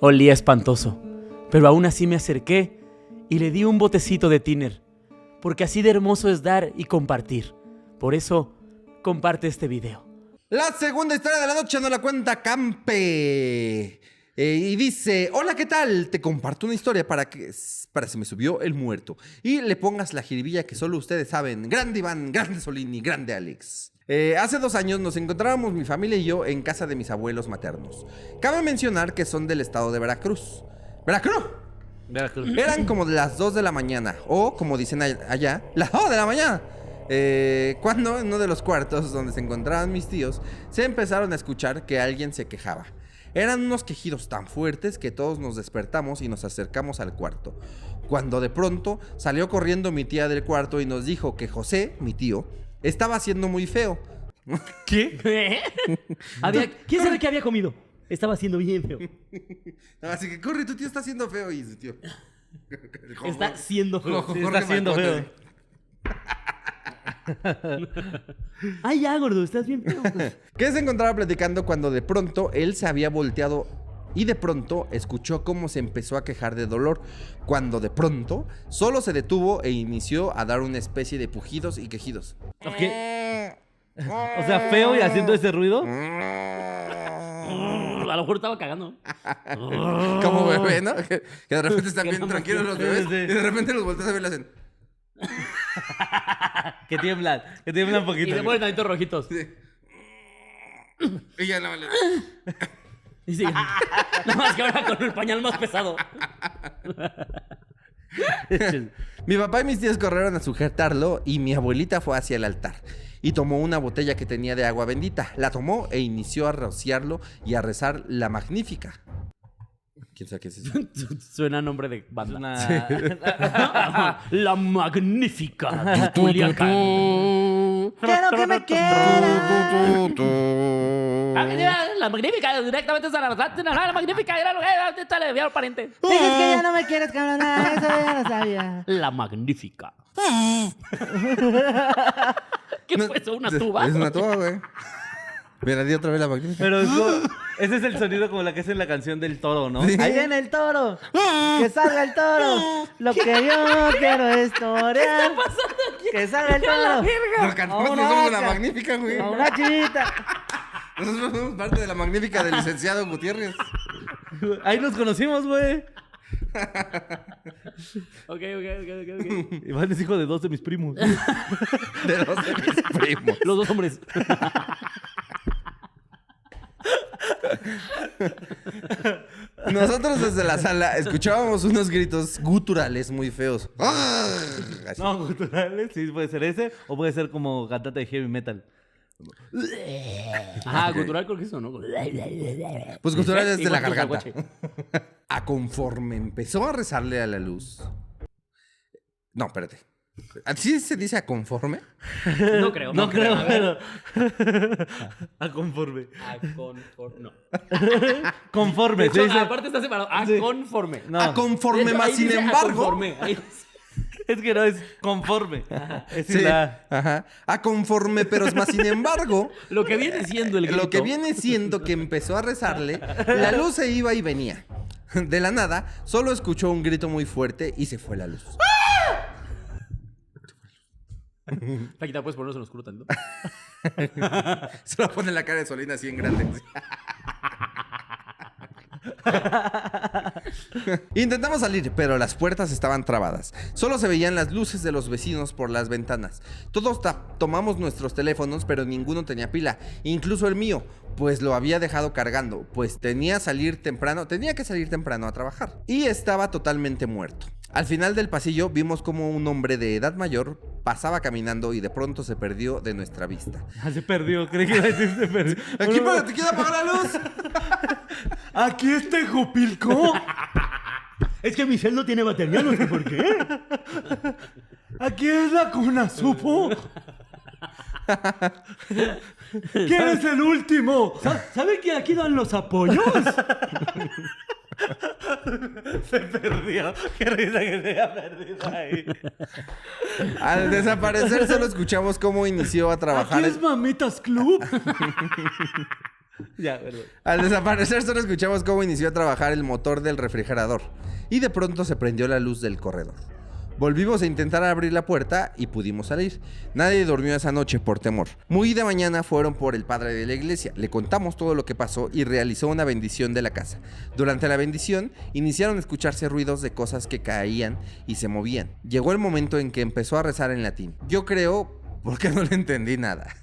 Olía espantoso, pero aún así me acerqué y le di un botecito de tiner, porque así de hermoso es dar y compartir. Por eso, comparte este video. La segunda historia de la noche nos la cuenta Campe. Eh, y dice, hola, ¿qué tal? Te comparto una historia para que para se me subió el muerto. Y le pongas la jiribilla que solo ustedes saben. Grande Iván, grande Solini, grande Alex. Eh, hace dos años nos encontrábamos mi familia y yo en casa de mis abuelos maternos. Cabe mencionar que son del estado de Veracruz. ¡Veracruz! Eran como de las 2 de la mañana, o como dicen all- allá, las 2 de la mañana. Eh, cuando en uno de los cuartos donde se encontraban mis tíos, se empezaron a escuchar que alguien se quejaba. Eran unos quejidos tan fuertes que todos nos despertamos y nos acercamos al cuarto. Cuando de pronto salió corriendo mi tía del cuarto y nos dijo que José, mi tío, estaba haciendo muy feo. (laughs) ¿Qué? (laughs) Había- ¿Quién sabe qué había comido? Estaba haciendo bien feo. (laughs) Así que corre, tu tío está haciendo feo y su tío. Está siendo feo. Jorge está haciendo Malcote, feo. (laughs) Ay, ya, gordo, estás bien feo. (laughs) que se encontraba platicando cuando de pronto él se había volteado y de pronto escuchó cómo se empezó a quejar de dolor, cuando de pronto solo se detuvo e inició a dar una especie de pujidos y quejidos. Ok. O sea, feo y haciendo ese ruido. A lo mejor estaba cagando. (laughs) Como bebé, ¿no? Que, de repente están bien tranquilos los bebés y de repente los volteas a ver y le hacen... (laughs) Que tiemblan. Que tiemblan un Y poquito. le ponen tanitos rojitos. (laughs) Y ya no le... Y sigue. (laughs) Nada más que ahora con el pañal más pesado. Mi papá y mis tíos corrieron a sujetarlo y mi abuelita fue hacia el altar y tomó una botella que tenía de agua bendita. La tomó e inició a rociarlo y a rezar la magnífica. ¿Quién sabe qué es eso? (laughs) Suena a nombre de banda. una- (laughs) La magnífica. (laughs) Quiero que me quieras. La magnífica, directamente la la magnífica, era lo que está le al pariente. Dices que ya no me quieres, cabrón. Ah, Eso ya lo sabía. La magnífica. ¿Qué fue eso? ¿Una tuba? Es una tuba, güey. Mira, di otra vez la magnífica. Pero es como- (laughs) ese es el sonido como la que es en la canción del toro, ¿no? Sí. Ahí viene el toro. Que salga el toro. Lo que yo quiero es torear. Que salga el toro. Nos cantamos Una nosotros la vaca. magnífica, güey. A una chivita. Nosotros somos parte de la magnífica del licenciado Gutiérrez. Ahí nos conocimos, güey. (laughs) Ok, ok, ok, ok, ok. (laughs) Iván es hijo de dos de mis primos. De los de mis primos. Los dos hombres. Nosotros desde la sala escuchábamos unos gritos guturales muy feos. Así. No, culturales, sí, puede ser ese. O puede ser como cantante de heavy metal. Ah, cultural creo que eso, ¿no? Pues guturales de la garganta. A conforme empezó a rezarle a la luz. No, espérate. ¿Así se dice a conforme? No creo. No, creo, pero. (laughs) A conforme. A conforme. No. (laughs) Conforme, De hecho, se dice- aparte está separado. A Sí. conforme. No, A conforme hecho, más, sin dice a embargo. conforme. Ahí (laughs) es que no es conforme. Es Sí, la- ajá. A conforme, pero es más sin embargo. Lo que viene siendo el grito. Lo que viene siendo que empezó a rezarle, la luz se iba y venía. De la nada, solo escuchó un grito muy fuerte y se fue la luz. (laughs) Paquita, puedes ponernos en oscuro tanto. Se la cara de Solina así en grande. (laughs) Intentamos salir, pero las puertas estaban trabadas. Solo se veían las luces de los vecinos por las ventanas. Todos tomamos nuestros teléfonos, pero ninguno tenía pila, incluso el mío, pues lo había dejado cargando, pues tenía salir temprano, tenía que salir temprano a trabajar y estaba totalmente muerto. Al final del pasillo vimos como un hombre de edad mayor pasaba caminando y de pronto se perdió de nuestra vista. Ah, se perdió, creí que iba a decir se perdió. (laughs) Aquí para te queda apagar la luz. (laughs) Aquí está Jupilco. (laughs) Es que mi cel no tiene batería, no sé por qué. Aquí es la cuna, ¿supo? ¿Quién es el último? Sa- ¿Sabe que aquí dan los apoyos? (laughs) Se perdió. Qué risa que se haya perdido ahí. Al desaparecer solo escuchamos cómo inició a trabajar. Aquí es Mamitas Club. (laughs) Ya, perdón. Al desaparecer solo escuchamos cómo inició a trabajar el motor del refrigerador y de pronto se prendió la luz del corredor. Volvimos a intentar abrir la puerta y pudimos salir. Nadie durmió esa noche por temor. Muy de mañana fueron por el padre de la iglesia. Le contamos todo lo que pasó y realizó una bendición de la casa. Durante la bendición iniciaron a escucharse ruidos de cosas que caían y se movían. Llegó el momento en que empezó a rezar en latín. Yo creo porque no le entendí nada.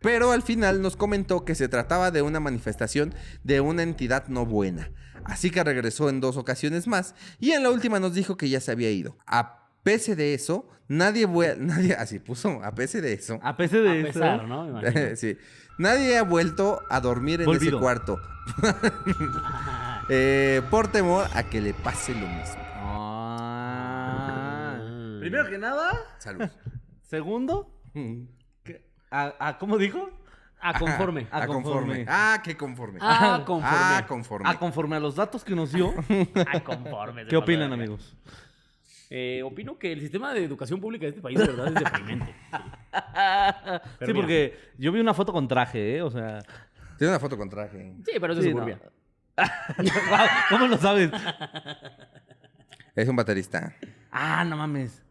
Pero al final nos comentó que se trataba de una manifestación de una entidad no buena. Así que regresó en dos ocasiones más y en la última nos dijo que ya se había ido. A pesar de eso, nadie (laughs) nadie así puso, a pesar de eso. A pesar de A eso. pesar, ¿no? (laughs) Sí. Nadie ha vuelto a dormir en ese cuarto. (laughs) Eh, por temor a que le pase lo mismo. Ah. Primero que nada, Salud. segundo, Mm. que- a, a- ¿cómo dijo? A conforme. A conforme. conforme. Ah, qué conforme. Ah, conforme. Ah, conforme. A conforme a los datos que nos dio. (laughs) A conforme. ¿Qué opinan, de amigos? Eh, opino que el sistema de educación pública de este país de verdad es deprimente. (laughs) sí, mira. porque yo vi una foto con traje, ¿eh? O sea. Tiene una foto con traje. Sí, pero es de sí, suburbia. no. (laughs) ¿Cómo lo sabes? Es un baterista. Ah, no mames.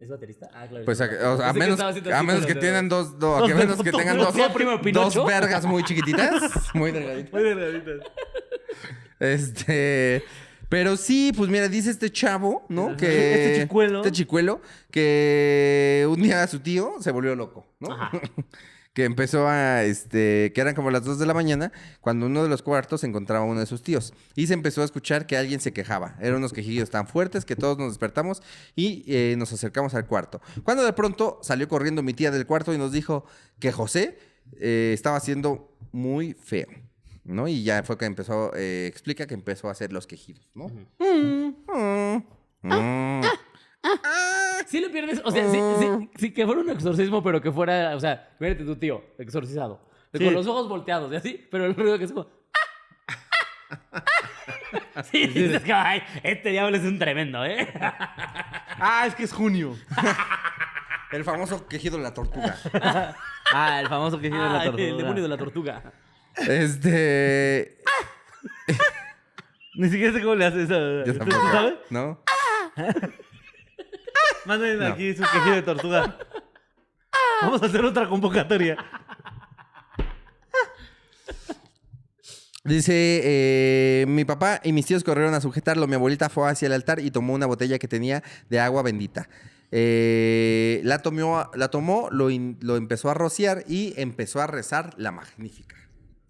¿Es baterista? Ah, claro. Pues a, o sea, a que menos, haciendo a menos que dedos. dos, do- a que menos que tengan dos, ¿Decía (laughs) primo dos vergas muy chiquititas, (laughs) muy delgaditas. Muy delgaditas. Este, pero sí, pues mira, dice este chavo, ¿no? Que Este chicuelo. este chicuelo que un día su tío se volvió loco, ¿no? Ajá. (laughs) que empezó a, este, que eran como las 2 de la mañana, cuando uno de los cuartos encontraba uno de sus tíos. Y se empezó a escuchar que alguien se quejaba. Eran unos quejillos tan fuertes que todos nos despertamos y eh, nos acercamos al cuarto. Cuando de pronto salió corriendo mi tía del cuarto y nos dijo que José eh, estaba siendo muy feo. ¿No? Y ya fue que empezó, eh, explica que empezó a hacer los quejidos, ¿no? Mm, mm. Sí le pierdes, o sea, sí, sí, sí, que fuera un exorcismo, pero que fuera, o sea, mírate tu tío, exorcizado. Sí. Con los ojos volteados y así, pero el ruido que es como... (laughs) Sí, dices que, ay, este diablo es un tremendo, ¿eh? (laughs) Ah, es que es junio. (laughs) El famoso quejido de la tortuga. Ah, el famoso que tiene la Ah, tortuga. el demonio de la tortuga. Este. Ni siquiera sé cómo le hace eso. Yo ¿Tú tampoco. sabes? ¿No? Manden No. aquí su quejido de tortuga. Vamos a hacer otra convocatoria. Dice, eh, mi papá y mis tíos corrieron a sujetarlo. Mi abuelita fue hacia el altar y tomó una botella que tenía de agua bendita. Eh, la tomó, la tomó lo, in- lo empezó a rociar y empezó a rezar la magnífica.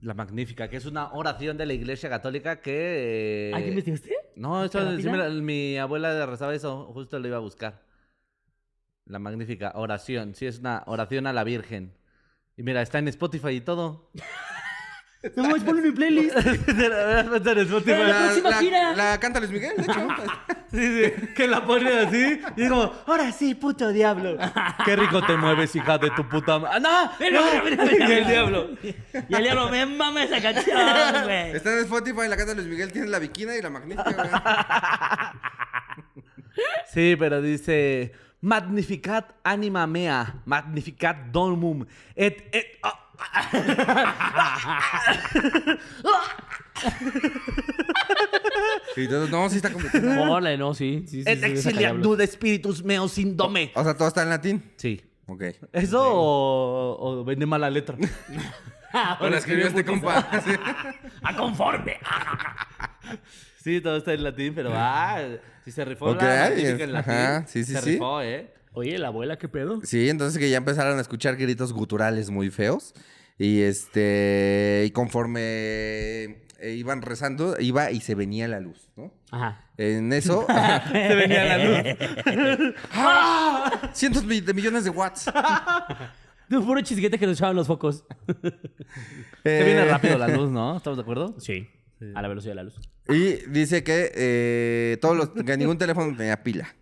La Magnífica, que es una oración de la Iglesia Católica que... eh, ¿Ah, qué investigaste? No, eso, mi abuela rezaba eso, justo lo iba a buscar. La Magnífica, oración. Sí, es una oración a la Virgen. Y mira, está en Spotify y todo. No, es ponlo en mi playlist. (laughs) Está en Spotify. La próxima gira. la canta Luis Miguel, de hecho. (laughs) Sí, sí, que la pone así y es como, ahora sí, puto diablo. (laughs) Qué rico te mueves, hija de tu puta madre. ¡No! Mira, no! mira, mira, mira, Y el diablo. Y el diablo, me mama esa canción, güey. Está en Spotify, la canta Luis Miguel, tiene la viquina y la magnífica. güey. Sí, pero dice, magnificat anima mea, magnificat domum, et, et, ah, Y todo- no, sí está complicado. Órale, no, sí. sí, sí, et sí, exiliat sí, nud spiritus meos indome. O sea, todo está en latín. Sí. Ok. ¿Eso o, o vende mala letra? (laughs) Ah, Ahora escribió este compa. Sí. (laughs) A conforme. (laughs) Sí, todo está en latín, pero (laughs) ah, sí se rifó Ok, la magnífica en latín. ajá, sí, sí, se sí. rifó, ¿eh? Oye, la abuela, ¿qué pedo? Sí, entonces que ya empezaron a escuchar gritos guturales muy feos. Y este. Y conforme eh, iban rezando, iba y se venía la luz, ¿no? Ajá. En eso, (laughs) Se venía la luz. (laughs) cientos mi- de millones de watts. De un puro chisguete que nos echaban los focos. Se Eh, viene rápido la luz, ¿no? ¿Estamos de acuerdo? Sí. A la velocidad de la luz. Y dice que eh, todos los, que ningún teléfono tenía pila.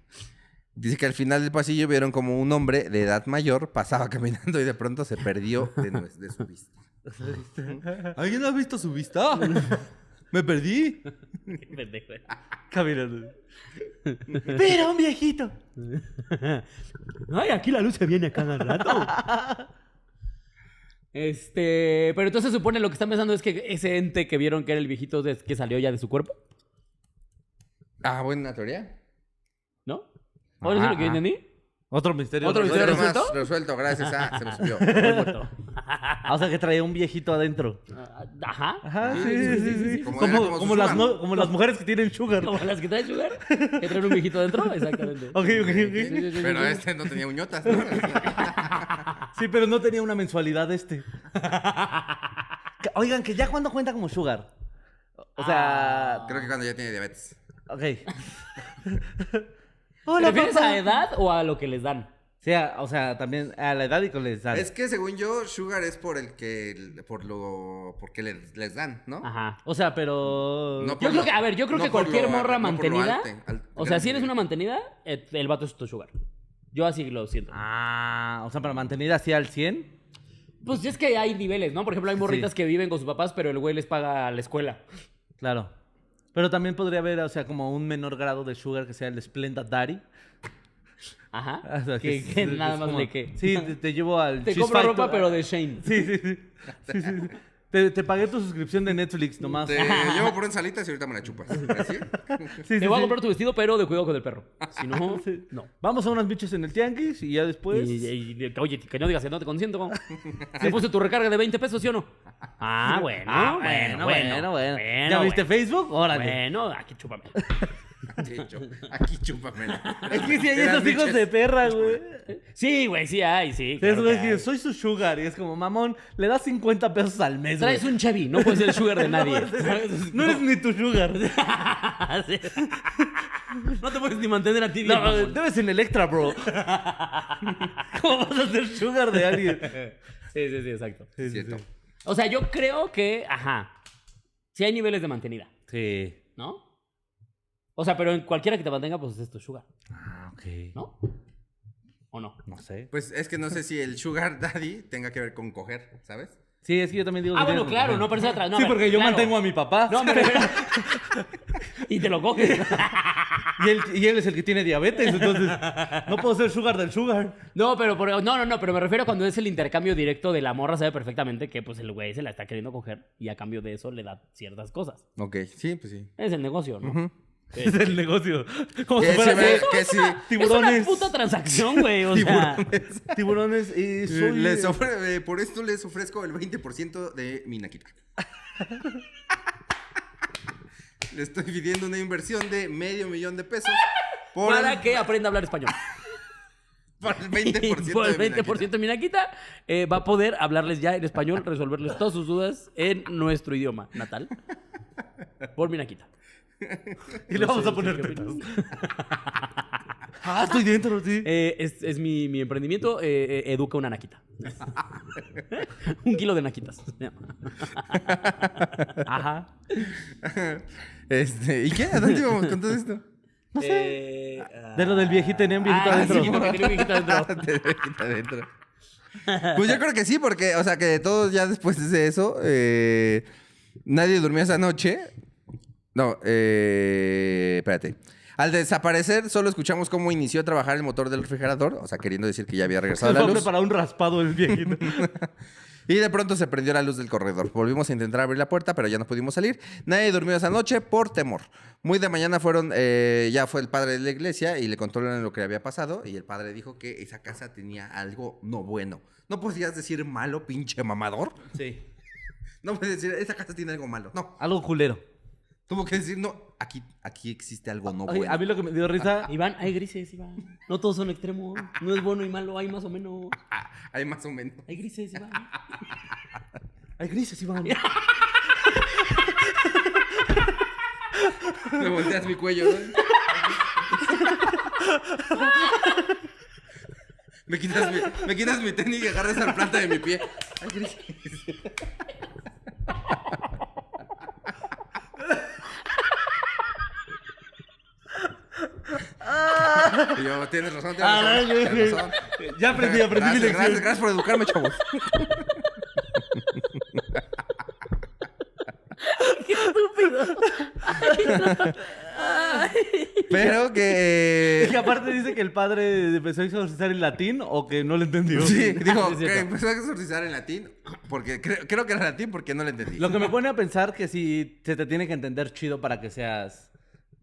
Dice que al final del pasillo vieron como un hombre de edad mayor pasaba (laughs) caminando y de pronto se perdió de, de su vista. (laughs) ¿Alguien ha visto su vista? (laughs) Me perdí. Caminando. Pero un viejito. Ay, aquí la luz se viene a cada rato. Este, pero entonces se supone lo que están pensando es que ese ente que vieron que era el viejito de- que salió ya de su cuerpo, Ah, buena teoría. ¿no? ¿Ahora sí lo que Ajá. entendí? Otro misterio. ¿Otro resuelto. misterio? Otro más resuelto? resuelto, gracias a... Se me subió. (laughs) Ah, o sea, que traía un viejito adentro. Ah, Ajá. Ajá, sí, sí, sí. sí. Como Como, era como su como las, sugar. no- como las mujeres que tienen sugar. Como las que traen sugar, que traen un viejito dentro, exactamente. Ok, ok, ok. sí, sí, sí, Pero sí. este no tenía uñotas, ¿no? (laughs) Sí, pero no tenía una mensualidad este. Que- (laughs) Oigan, que ya cuando cuenta como sugar. O sea. Creo que cuando ya tiene diabetes. Ok. (laughs) ¿Te refieres a edad o a lo que les dan? Sí, a- o sea, también a la edad y con les dan. Es que según yo, sugar es por el que... Por lo... Porque les, les dan, ¿no? Ajá. O sea, pero. No Yo creo lo- que, a ver, yo creo no que por cualquier lo- morra no por lo mantenida. alte, al- o sea, si eres una mantenida, eh, el vato es tu sugar. Yo así lo siento. Ah, o sea, para mantener así al 100. Pues es que hay niveles, ¿no? Por ejemplo, hay morritas Sí. que viven con sus papás, pero el güey les paga la escuela. Claro. Pero también podría haber, o sea, como un menor grado de sugar que sea el Splenda Daddy. Ajá. (laughs) O sea, que, nada más como- le que. Sí, te, te llevo al Te compro ropa, pero de Shane. Sí, sí, sí. Sí, sí, sí. Te, te pagué tu suscripción de Netflix nomás. Te (laughs) llevo por en salitas y ahorita me la chupas. ¿Así? Sí, (laughs) Te sí, voy a comprar tu vestido, pero de cuidado con el perro. Si no, (laughs) no. Vamos a unas bichos en el tianguis y ya después. Y- y- y- oye, que no digas que no te consiento. ¿Te puse tu recarga de 20 pesos, sí o no? Ah, bueno, Ah, bueno, bueno, bueno, ¿Ya viste bueno. Facebook? Órale. Bueno, aquí chúpame. De hecho, aquí chúpamela. Es que si hay esos hijos de perra, güey. Sí, güey, sí hay, sí. Claro que hay. soy su sugar y es como, mamón, le das 50 pesos al mes, Traes güey. un Chevy, no puedes ser el sugar de (laughs) nadie. No eres ni tu sugar. (laughs) Sí. No te puedes ni mantener a ti bien. No, mamón. debes en Electra, bro. (laughs) ¿Cómo vas a ser sugar de alguien? Sí, sí, sí, exacto. Es cierto. O sea, yo creo que, ajá, sí hay niveles de mantenida, Sí. ¿no? O sea, pero en cualquiera que te mantenga, pues es tu sugar, Ah, ok. ¿no? ¿O no? No sé. Pues es que no sé si el sugar daddy tenga que ver con coger, ¿sabes? Sí, es que yo también digo Ah, que bueno, claro, no, pero atrás. No, sí, porque yo claro. mantengo a mi papá. No, me refiero... (laughs) y te lo coges. y, él, y él es el que tiene diabetes, entonces no puedo ser sugar del sugar. No, pero por- no, no, no, pero me refiero a cuando es el intercambio directo de la morra, sabe perfectamente que pues el güey se la está queriendo coger y a cambio de eso le da ciertas cosas. Ok, sí, pues sí. Es el negocio, ¿no? (laughs) Es el negocio. Como si fuera ve que sí. Tiburones. Es una puta transacción, güey, o sea... Tiburones (laughs) y soy... Les ofre- eh, por esto les ofrezco el 20% de mi naquita. (laughs) Le estoy pidiendo una inversión de medio millón de pesos por, Para el, que aprenda a hablar español. por el Y 20% por el de mi 20% naquita. de Minaquita eh, va a poder hablarles ya en español, resolverles todas sus dudas en nuestro idioma natal. Por Minaquita. (laughs) Y le vamos a poner ¿qué tetas. (laughs) Ah, estoy dentro, sí. Eh, es es mi, mi emprendimiento, eh, eh, educa una naquita. (laughs) Un kilo de naquitas. Ajá. Este, ¿Y qué? ¿A dónde íbamos con todo esto? No sé. De lo del viejito tenía un viejito ah, adentro. sí, porque tenía un viejito adentro. Pues yo creo que sí, porque, o sea, que todos ya después de eso, eh, nadie durmió esa noche. No, eh, espérate. Al desaparecer, solo escuchamos cómo inició a trabajar el motor del refrigerador, o sea, queriendo decir que ya había regresado Se la luz. preparar un raspado el viejito. (laughs) Y de pronto se prendió la luz del corredor. Volvimos a intentar abrir la puerta, pero ya no pudimos salir. Nadie durmió esa noche por temor. Muy de mañana fueron, eh, ya fue el padre de la iglesia y le contaron lo que había pasado. Y el padre dijo que esa casa tenía algo no bueno. ¿No podías decir malo, pinche mamador? Sí. (laughs) No puedes decir, esa casa tiene algo malo. No, Algo culero. Tuvo que decir, no, aquí, aquí existe algo no Oye, bueno. a mí lo que me dio risa... (laughs) Iván, hay grises, Iván. No todos son extremos. No es bueno y malo, hay más o menos. (laughs) Hay más o menos. Hay grises, Iván. (laughs) Hay grises, Iván. Me volteas mi cuello, ¿no? Me quitas mi, me quitas mi tenis y agarras la planta de mi pie. Ay, Y yo, tienes razón, tienes Ah, razón. no, yo- tienes razón. Ya aprendí, aprendí mi Gracias, lección. gracias, gracias por educarme, chavos. (laughs) Pero que. Es que aparte dice que el padre empezó a exorcizar en latín o que no le entendió. Sí, (laughs) dijo es que empezó a exorcizar en latín. Porque creo, creo que era latín porque no le entendí. Lo que me pone a pensar que si se te tiene que entender chido para que seas.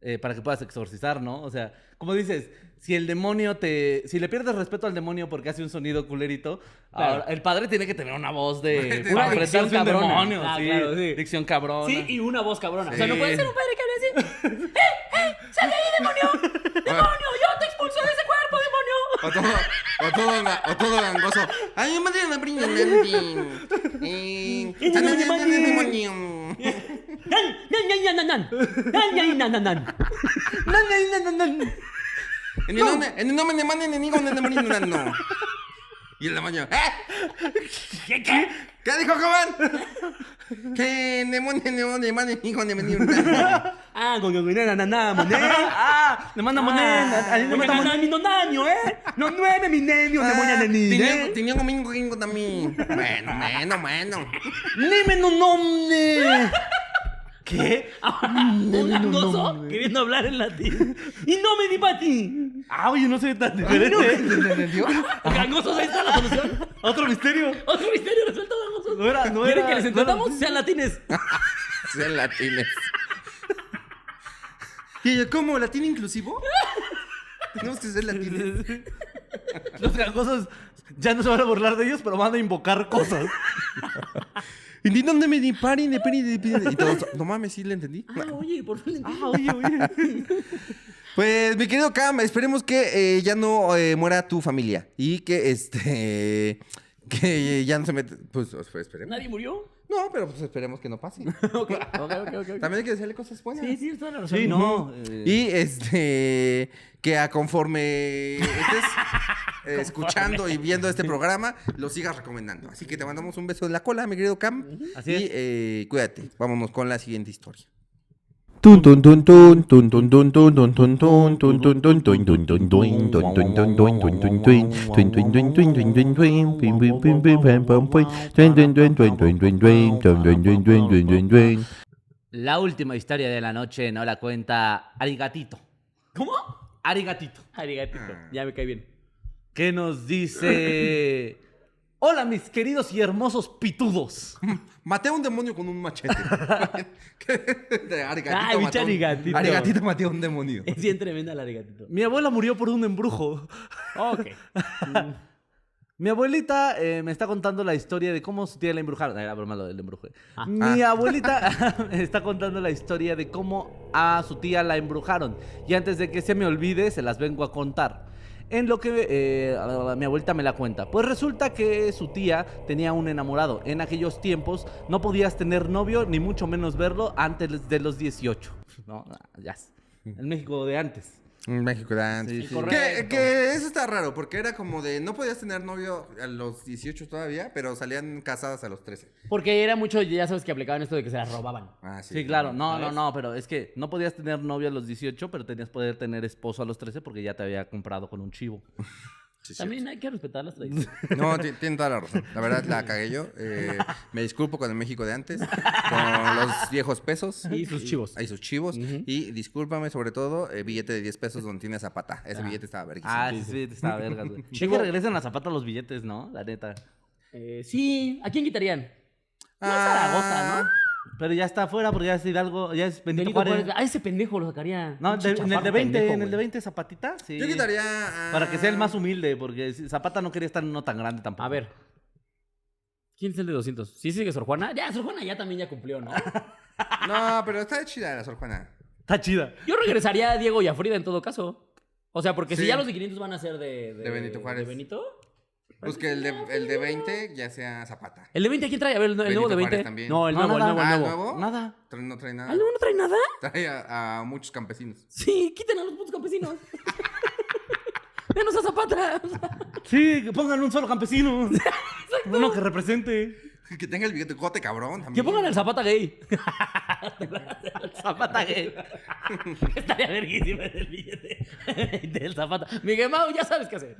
Eh, para que puedas exorcizar, ¿no? O sea, como dices, si el demonio te. Si le pierdes respeto al demonio porque hace un sonido culerito, Claro. ahora el padre tiene que tener una voz de. (laughs) Una dicción cabrona. demonio, Ah, sí. claro, sí. Dicción cabrona. Sí, y una voz cabrona. O sea, no puede ser un padre que hable así. (laughs) ¡Eh, eh! ¡Sal de ahí, demonio! (laughs) ¡Demonio! ¡Yo o todo, o todo, gangoso. Ay, madre de la brillante. En el nombre, en el nombre de man enemigo, en el nombre de no. Y en la mañana. ¿Eh? ¿Qué? ¿Qué? ¿Qué dijo Jovan? (laughs) Que nemone nemone mane hijo de (laughs) Ah, con que winera nana moné. Ah, le manda ah, moné, ali le manda moné mi ¿eh? No nueve mi nenio ah, de moña de ni. Tenía un ¿eh? mingo kingo también. Bueno, bueno, bueno. Nime no nomne. ¿Qué? (laughs) Un gangoso queriendo hablar en latín. Y no me di para ti. Ah, oye, no soy tan diferente. Gangosos, ahí está la solución. Otro misterio. Otro misterio resuelto, gangosos. No era- no ¿Quieren era- que les no entendamos? Sean latines. (laughs) Sean latines. ¿Y yo, cómo? ¿Latín inclusivo? (laughs) Tenemos que ser latines. Los gangosos ya no se van a burlar de ellos, pero van a invocar cosas. ¿Y de dónde me di pari, de peri? Y todos, no mames, sí le entendí. Ah, oye, por fin le Ah, oye, oye. Pues, mi querido Cam, esperemos que eh, ya no eh, muera tu familia. Y que, este... (laughs) Que ya no se mete... Pues, pues, esperemos. ¿Nadie murió? No, pero pues esperemos que no pase. (laughs) Ok, ok, ok, ok. (laughs) También hay que decirle cosas buenas. Sí, sí, toda la razón. Sí, no. eh, Y este que a conforme estés escuchando y viendo este programa, lo sigas recomendando. Así que te mandamos un beso en la cola, mi querido Cam. Así cuídate. Vámonos con la siguiente historia. La última historia de la noche no la cuenta Arigatito. ¿Cómo? Arigatito. Arigatito. Ya me cae bien. Que nos dice... Hola, mis queridos y hermosos pitudos. (laughs) Maté a un demonio con un machete. (laughs) De arigatito Ay, mató a un- arigatito. Arigatito maté a un demonio. Es bien tremenda la arigatito. Mi abuela murió por un embrujo. Ok. (laughs) Mi abuelita eh, me está contando la historia de cómo su tía la embrujaron. Era broma lo del embrujo. Ah. Mi abuelita me está contando la historia de cómo a su tía la embrujaron. Y antes de que se me olvide, se las vengo a contar. En lo que eh, mi abuelita me la cuenta. Pues resulta que su tía tenía un enamorado. En aquellos tiempos no podías tener novio, ni mucho menos verlo antes de los 18. No, ya. En México de antes. México de antes. Sí, sí. Correcto. Que, que eso está raro, porque era como de no podías tener novio a los 18 todavía, pero salían casadas a los 13. Porque era mucho, ya sabes que aplicaban esto de que se las robaban. Ah, Sí, claro. No, no, no, pero es que no podías tener novio a los 18, pero tenías poder tener esposo a los 13 porque ya te había comprado con un chivo. Sí. También hay que respetar las (laughs) tradiciones. No, ti- tienen toda la razón. La verdad la cagué yo. Eh, me disculpo con el México de antes, con los viejos pesos. Y sus chivos. Y sus chivos. Y discúlpame sobre todo, eh, billete de 10 pesos donde tiene zapata. Ese billete estaba verguísimo. Ah, sí, sí, te estaba vergas, güey. (laughs) Que regresan las zapatas los billetes, ¿no? La neta. Eh, sí, ¿a quién quitarían? No Ah. Zaragoza, ¿no? Pero ya está afuera porque ya es Hidalgo, ya es Benito, Benito Juárez. Juárez. A ese pendejo lo sacaría. No, de- en el de chaparro 20, pendejo, en el de güey. 20 zapatita, sí. Yo quitaría. a- Para que sea el más humilde, porque si- Zapata no quería estar en uno tan grande tampoco. A ver. ¿Quién es el de 200? ¿Sí sigue Sor Juana? Ya, Sor Juana ya también ya cumplió, ¿no? (laughs) No, pero está chida la Sor Juana. Está chida. Yo regresaría a Diego y a Frida en todo caso. O sea, porque si Sí. ya los de 500 van a ser de... De Benito Juárez. ¿De Benito? Pues que el de, el de 20 ya sea Zapata. ¿El de 20 quién trae? A ver, el, el nuevo de Benito 20. Juárez también. No, el No, nuevo, el nada. nuevo, el Ah, ¿el nuevo. nuevo? Nada. No trae nada. ¿Ah, el nuevo no trae nada? Trae a, a muchos campesinos. (laughs) Sí, quiten a los putos campesinos. (laughs) Menos a Zapata. (laughs) Sí, que pongan un solo campesino. Uno que represente. Que tenga el bigote cabrón también. Que pongan el Zapata gay. Zapata gay. Estaría verguísima el billete del Zapata. Miguel Mau, ya sabes qué hacer.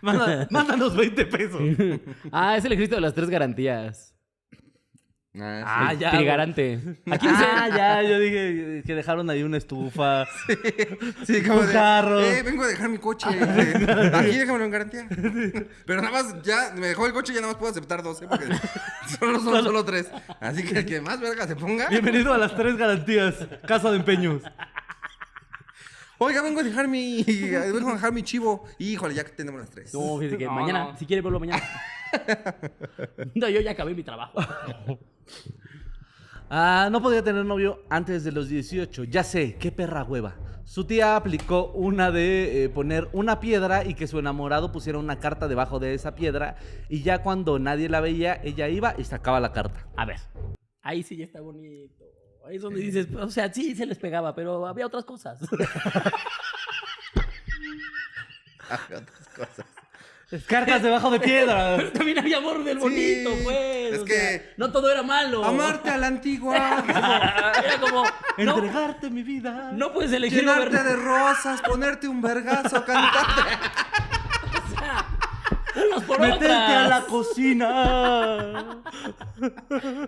Manda- (laughs) mándanos 20 pesos. (laughs) ah, es el ejército de las tres garantías. Ah, Ah, sí. ya. Trigarante. Aquí dice... Ah, ya, yo dije que dejaron ahí una estufa. (laughs) Sí, como Un de, carro. Eh, vengo a dejar mi coche. Aquí déjamelo en garantía. Pero nada más, ya me dejó el coche y ya nada más puedo aceptar 12 porque solo son solo tres. Así que el que más verga se ponga. Bienvenido a las tres garantías. Casa de empeños. Oiga, vengo a dejar mi. (laughs) Vengo a dejar mi chivo. Híjole, ya que tenemos las tres. No, fíjate que No, mañana, no. si quiere, vuelvo mañana. (laughs) no, yo ya acabé mi trabajo. (laughs) Ah, no podía tener novio antes de los 18. Ya sé, qué perra hueva. Su tía aplicó una de eh, poner una piedra y que su enamorado pusiera una carta debajo de esa piedra. Y ya cuando nadie la veía, ella iba y sacaba la carta. A ver, ahí sí ya está bonito. Ahí es donde dices, o sea, sí se les pegaba, pero había otras cosas. (laughs) otras cosas. Cartas debajo de piedras. (laughs) También había amor del bonito, pues. es o que- sea, no todo era malo. Amarte a la antigua. (laughs) Era como, no, Entregarte mi vida. no puedes elegir Llenarte de rosas, ponerte un vergazo, cantarte. Por Meterte a la cocina.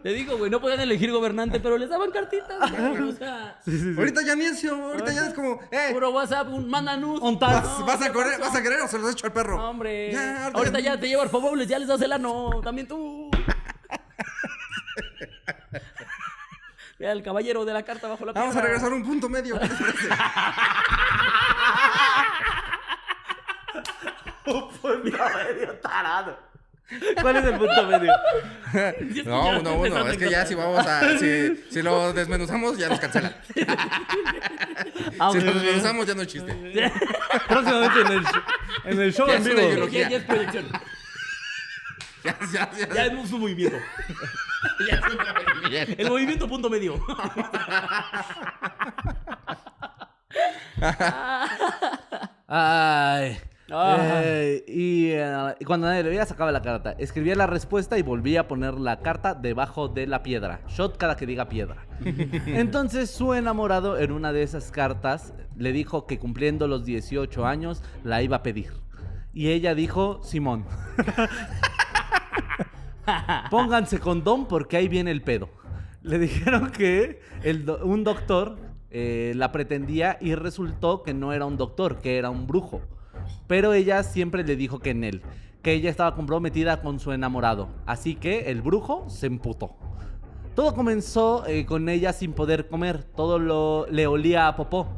Te digo, güey, no podían elegir gobernante, pero les daban cartitas, güey. O sea, (laughs) Ahorita ya ni eso, ahorita ya es como, eh, puro WhatsApp, un manda. Un tax. vas, vas a correr, vas a querer o se los echo al perro. No, hombre. Ya, ahorita ya te llevo al Pobobles, ya les das el ano. También tú. (laughs) Mira, el caballero de la carta bajo la piedra. Vamos a regresar a un punto medio. ¿qué les parece? (laughs) (laughs) (laughs) ¿Cuál es el punto medio? No, (laughs) no, uno, es que ya si vamos a, si, si lo desmenuzamos ya nos cancelan. Ah, Si lo desmenuzamos ya no es chiste. Próximamente en el, show- en el show Ya en es vivo. una ideología. Ya, ya es proyección. Ya, ya, ya. Ya es un movimiento. ya es una avenida. El movimiento punto medio. Ay. Eh, y, eh, cuando nadie le veía, sacaba la carta. Escribía la respuesta y volvía a poner la carta debajo de la piedra. Shot cada que diga piedra. (laughs) Entonces su enamorado en una de esas cartas le dijo que cumpliendo los 18 años la iba a pedir. Y ella dijo, Simón. (laughs) Pónganse condón porque ahí viene el pedo. Le dijeron que el do- un doctor eh, la pretendía y resultó que no era un doctor, que era un brujo. Pero ella siempre le dijo que en él, que ella estaba comprometida con su enamorado. Así que el brujo se emputó. Todo comenzó eh, con ella sin poder comer, todo lo, le olía a popó.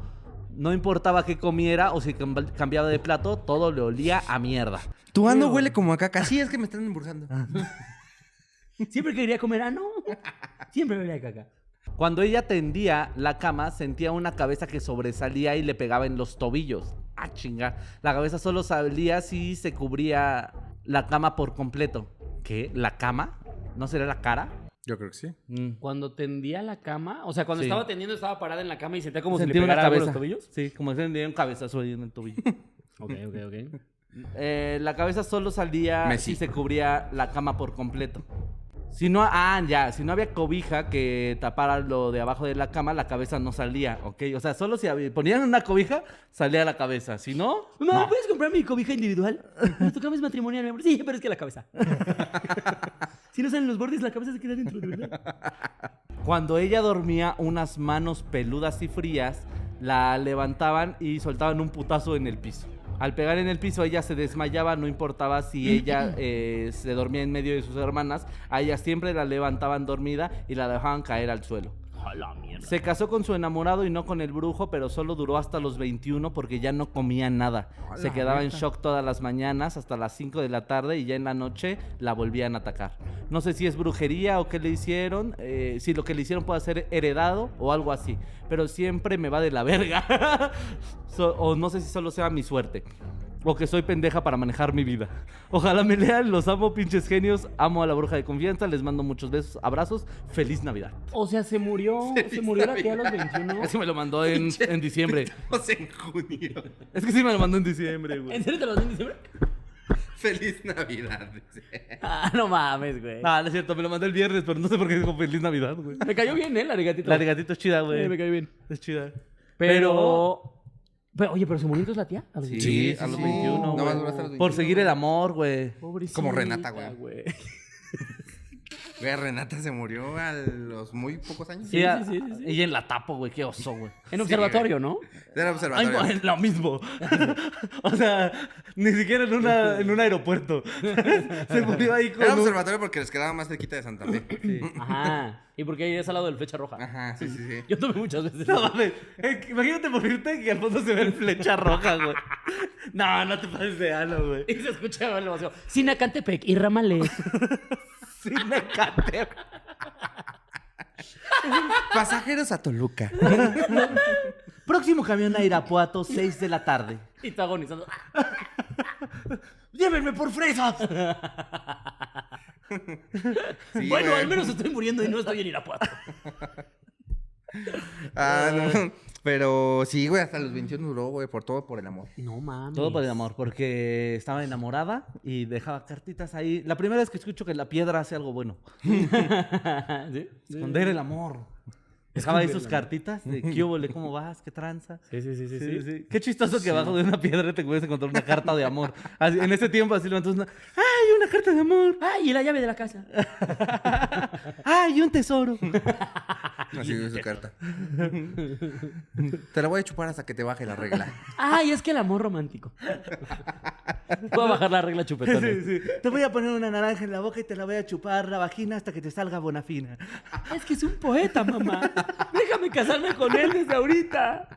No importaba qué comiera o si cam- cambiaba de plato, todo le olía a mierda. Tu ano huele como a caca. Sí, es que me están emburzando. (laughs) Siempre quería comer ano. Siempre me veía caca. Cuando ella tendía la cama, sentía una cabeza que sobresalía y le pegaba en los tobillos. Ah, chinga. La cabeza solo salía si se cubría la cama por completo. ¿Qué? ¿La cama? ¿No sería la cara? Yo creo que sí. Mm. Cuando tendía la cama, o sea, cuando Sí. estaba tendiendo, estaba parada en la cama y sentía como si Sentía le una pegara algo en cabeza. los tobillos. Sí, como si tenía un cabezazo ahí en el tobillo. (laughs) Ok, ok, ok. Eh, la cabeza solo salía Messi. si se cubría la cama por completo. Si no, ah, ya, si no había cobija que tapara lo de abajo de la cama, la cabeza no salía, ¿ok? O sea, solo si había- ponían una cobija, salía la cabeza. Si no, Mamá, ¿puedes comprar mi cobija individual? Tu cama es matrimonial, mi amor. Sí, pero es que la cabeza. (laughs) si no salen los bordes, la cabeza se queda dentro, de verdad. Cuando ella dormía, unas manos peludas y frías la levantaban y soltaban un putazo en el piso. Al pegar en el piso, ella se desmayaba, no importaba si ella (laughs) eh, se dormía en medio de sus hermanas, a ella siempre la levantaban dormida y la dejaban caer al suelo. A la mierda. Se casó con su enamorado y no con el brujo, pero solo duró hasta los 21 porque ya no comía nada. A Se quedaba en shock todas las mañanas hasta las 5 de la tarde y ya en la noche la volvían a atacar. No sé si es brujería o qué le hicieron, eh, si lo que le hicieron puede ser heredado o algo así, pero siempre me va de la verga. (laughs) So- o no sé si solo sea mi suerte. O que soy pendeja para manejar mi vida. Ojalá me lean, los amo, pinches genios. Amo a la bruja de confianza, les mando muchos besos, abrazos. Feliz Navidad. O sea, se murió. (laughs) Se murió la tía a los 21. Ese me lo mandó en, (laughs) en diciembre. O sea, en junio. Es que sí me lo mandó en diciembre, güey. ¿En serio te lo mandó en diciembre? (laughs) Feliz Navidad. Ah, no mames, güey. Ah, no es cierto, me lo mandó el viernes, pero no sé por qué dijo Feliz Navidad, güey. Me cayó bien, ¿eh? La arigatito. La de gatito es chida, Sí, güey. me cayó bien. Es chida. Pero... pero... Oye, pero se murió entonces la tía. A los Sí, 21. sí, a los sí. 21, No, güey. más duraste a los Por 21, seguir el güey. amor, güey. Pobrecita, Como Renata, güey. Güey. Renata se murió a los muy pocos años. Sí, a- sí, sí, sí. Y en la tapo, güey. Qué oso, güey. En observatorio, ¿no? Era Ay, observatorio. güey, lo mismo. (laughs) o sea, ni siquiera en, una, en un aeropuerto. (laughs) Se murió ahí con Era un- observatorio porque les quedaba más cerquita de Santa Fe. Ajá. Y porque ahí es al lado del flecha roja. Ajá, sí, sí, sí. Yo tuve muchas veces. No mames. Eh, imagínate morirte y al fondo se ve el flecha roja, güey. (laughs) No, no te pases de ano, güey. Y se escuchaba el vacío. Sinacantepec y Ramales. Sí, me. Pasajeros a Toluca. Próximo camión a Irapuato, 6 de la tarde. y está agonizando. ¡Llévenme por fresas! Sí, bueno, güey. al menos estoy muriendo y no estoy en Irapuato. Ah, no. Pero sí, güey, hasta los 21 duró, güey, por todo por el amor. No mames. Todo por el amor, porque estaba enamorada y dejaba cartitas ahí. La primera vez que escucho que la piedra hace algo bueno. (laughs) (laughs) ¿Sí? Esconder el amor. Dejaba ahí sus cartitas de (laughs) qué cómo vas, qué tranza. Sí, sí, sí, sí. Sí, sí. Qué chistoso que abajo de una piedra te puedes encontrar una carta de amor. Así- en ese tiempo así levantas una... ¡Ay, una carta de amor! Ay, y la llave de la casa. (laughs) ¡Ay, un tesoro! (laughs) Así es su carta. Te la voy a chupar hasta que te baje la regla. Ay, es que el amor romántico. Voy a bajar la regla chupetón. Sí, sí. Te voy a poner una naranja en la boca y te la voy a chupar la vagina hasta que te salga bonafina. Es que es un poeta, mamá. (laughs) Déjame casarme con él desde ahorita.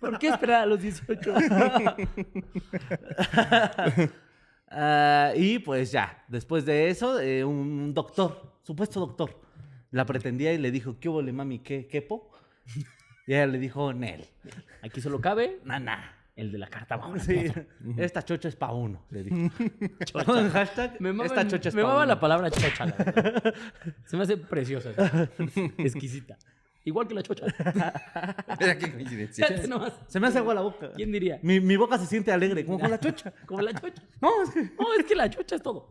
¿Por qué esperar a los 18? (laughs) Ah, y pues ya, después de eso, eh, un doctor, supuesto doctor, la pretendía y le dijo, ¿qué hubo, mami? ¿Qué, quepo? Y ella le dijo, Nel, Aquí solo cabe nana. El de la carta bajo la Sí, esta chocha es pa' uno, le dijo. (laughs) Con hashtag, Me mama, esta chocha es me pa' mama uno. la palabra chocha. la verdad. (laughs) Se me hace preciosa. (laughs) Exquisita. Igual que la chocha. Mira qué coincidencia. Se me hace agua la boca. ¿Quién diría? Mi, mi boca se siente alegre, como con la chocha. Como la chocha. No, es que... No, es que la chocha es todo.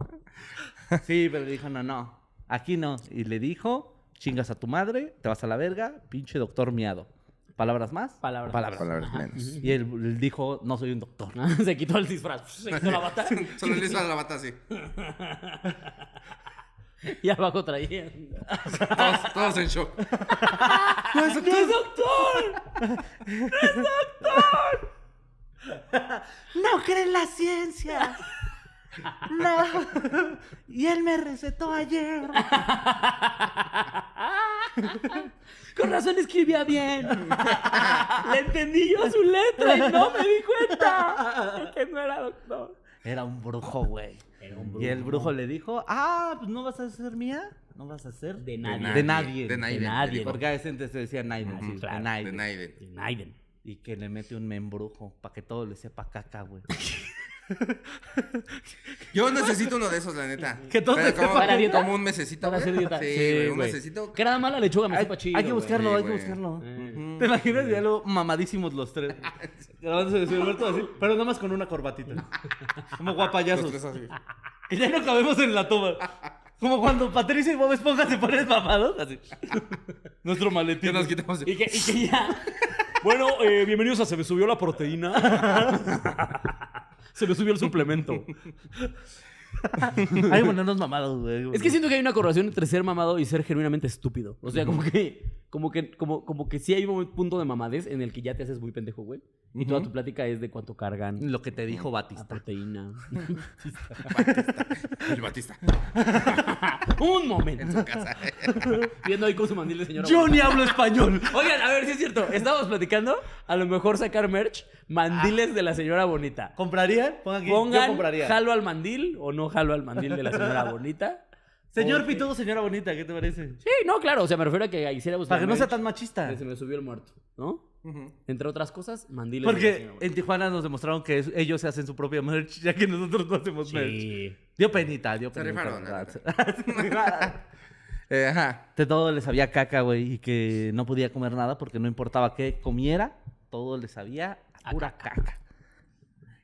Sí, pero le dijo, no, no, aquí no. Y le dijo, chingas a tu madre, te vas a la verga, pinche doctor miado. ¿Palabras más? Palabras Palabras. Palabras menos. Y él, él dijo, no soy un doctor. Se quitó el disfraz. Se quitó la bata. Solo le hizo la bata así. (laughs) Y abajo traía. Todos, todos en shock. (laughs) ¡No es doctor! (laughs) No cree en la ciencia. No. Y él me recetó ayer. Con razón escribía bien. Le entendí yo su letra y no me di cuenta de que no era doctor. Era un brujo, güey. Era un Y el brujo le dijo, ah, pues no vas a ser mía. No vas a ser De nadie. De nadie. De nadie. De nadie. Porque a ese antes se decía Naiden. sí. De Naiden. De Naiden. Y que le mete un membrujo para que todo le sepa caca, güey. (laughs) Yo necesito uno de esos, la neta. Que todo Pero como, para dieta. como un mesecito. Para hacer dieta. Sí, Sí, güey, un mesecito. Que nada más la lechuga me Hay, sepa chido. hay que buscarlo, Sí, hay que buscarlo. ¿Te imaginas ya lo mamadísimos los tres? (laughs) Grabándose de su Alberto así, pero nada más con una corbatita. Como Los guapayazos. tres así. (laughs) Que ya no cabemos en la toma. Como cuando Patricia y Bob Esponja se ponen mamados, así. Nuestro Que maletín. nos quitamos. Y que, y que ya. Bueno, eh, bienvenidos a Se me subió la proteína. Se me subió el suplemento. Hay que ponernos mamados, güey. Es que siento que hay una correlación entre ser mamado y ser genuinamente estúpido. O sea, como que, como que, como, como que sí hay un punto de mamadez en el que ya te haces muy pendejo, güey. Y toda tu plática es de cuánto cargan Lo que te dijo la Batista. proteína. (laughs) El Batista. (laughs) un momento. En su casa. (laughs) Viendo ahí con su mandil de señora. Yo ni hablo español. Oigan, a ver si es cierto. Estábamos platicando. A lo mejor sacar merch. Mandiles de la señora bonita. ¿Comprarían? Pongan aquí. Yo Pongan, compraría. jalo al mandil o no jalo al mandil de la señora bonita. Señor Porque- Pitudo, señora bonita, ¿qué te parece? Sí, no, claro. O sea, me refiero a que hiciera buscar Para que no sea tan machista. que Se me subió el muerto, ¿no? Entre otras cosas, mandiles. de Porque señor. en Tijuana nos demostraron que es- ellos se hacen su propia merch, ya que nosotros no hacemos merch. Sí. Dio penita, dio Se penita. rifaron, la la verdad. Se (laughs) rifaron. (laughs) Eh, ajá. De todo le sabía caca, güey, y que no podía comer nada porque no importaba qué comiera, todo le sabía a pura caca.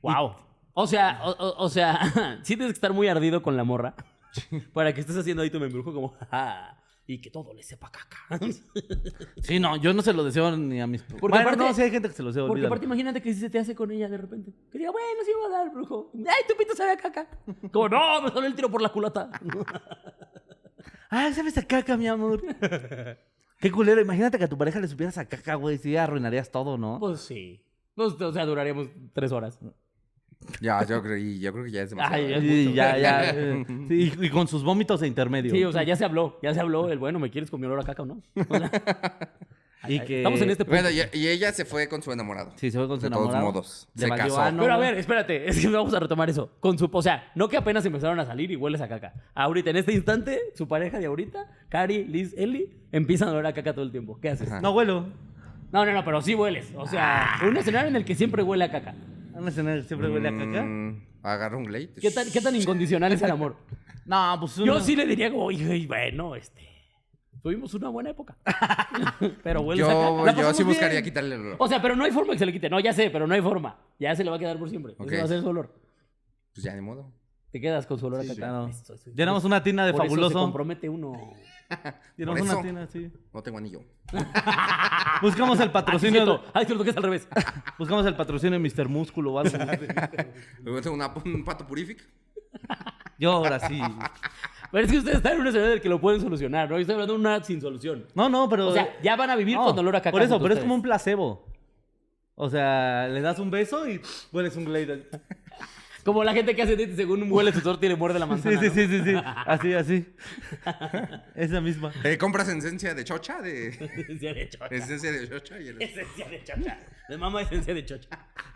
Wow. O sea, o, o- o sea, (laughs) sí tienes que estar muy ardido con la morra (laughs) para que estés haciendo ahí tu membrujo como, "Ja", y que todo le sepa caca. (laughs) Sí, no, yo no se lo deseo ni a mis... Porque bueno, aparte- no, sí hay gente que se lo desea, Porque olvídalo. aparte imagínate que si se te hace con ella de repente. Que diga, bueno, sí va a dar, brujo. Ay, tu pito sabe a caca. (laughs) Como, no, me salió el tiro por la culata. Ay, sabes a caca, mi amor. Qué culero, imagínate que a tu pareja le supieras a caca, güey, sí arruinarías todo, ¿no? Pues sí. Pues, o sea, duraríamos tres horas. Ya, yo creo, y yo creo que ya es demasiado. Ay, ya. Sí, mucho. ya, ya. eh, (laughs) sí, y, con sus vómitos de intermedio. Sí, o sea, ya se habló. Ya se habló el, bueno, ¿me quieres con mi olor a caca o no? O sea, (laughs) y que... Estamos en este punto. Bueno, y, y ella se fue con su enamorado. Sí, se fue con su De todos enamorado. modos, se valió casó. ano, Pero a ver, espérate, (laughs) es que vamos a retomar eso. Con su, o sea, no que apenas empezaron a salir y hueles a caca. Ahorita, en este instante, su pareja de ahorita, Cari, Liz, Eli, empiezan a oler a caca todo el tiempo. ¿Qué haces? Ajá. No huelo. No, no, no, pero sí hueles. O sea, un escenario en el que siempre huele a caca. Un escenario que siempre huele a caca. Mm, agarra un glade. ¿Qué tan, qué tan incondicional es el amor? (laughs) No, pues Yo sí le diría como, "Oye, bueno, este... Tuvimos una buena época. (laughs) pero hueles a Yo, caca. La yo pasamos sí buscaría bien. quitarle el olor. O sea, pero no hay forma que se le quite. No, ya sé, pero no hay forma. Ya se le va a quedar por siempre. Ok. Ese va a ser su olor. Pues ya, ni modo. Te quedas con su olor a caca. Claro. Eso, eso, Llenamos una tina de Por eso se fabuloso. compromete uno. (laughs) Una. No tengo anillo. (laughs) Buscamos el (laughs) Ay, patrocinio. cierto. Ay, cierto que es al revés. Buscamos el patrocinio de Mr. Músculo o algo. Luego tengo una- un pato purific. Yo ahora sí. Pero es que ustedes están en un escenario del que lo pueden solucionar, ¿no? Yo estoy hablando de una sin solución. No, no, pero. O sea, ya van a vivir No, con olor a caca. Por eso, pero es ustedes. como un placebo. O sea, le das un beso y hueles un glade. Como la gente que hace según huele su torta y le muerde la Sí, manzana. sí, ¿no? sí, sí, sí. Así, así. Esa misma. Eh, ¿Compras esencia de chocha? De... Esencia de chocha. Esencia de chocha y el... Esencia de chocha. De mamá esencia de chocha.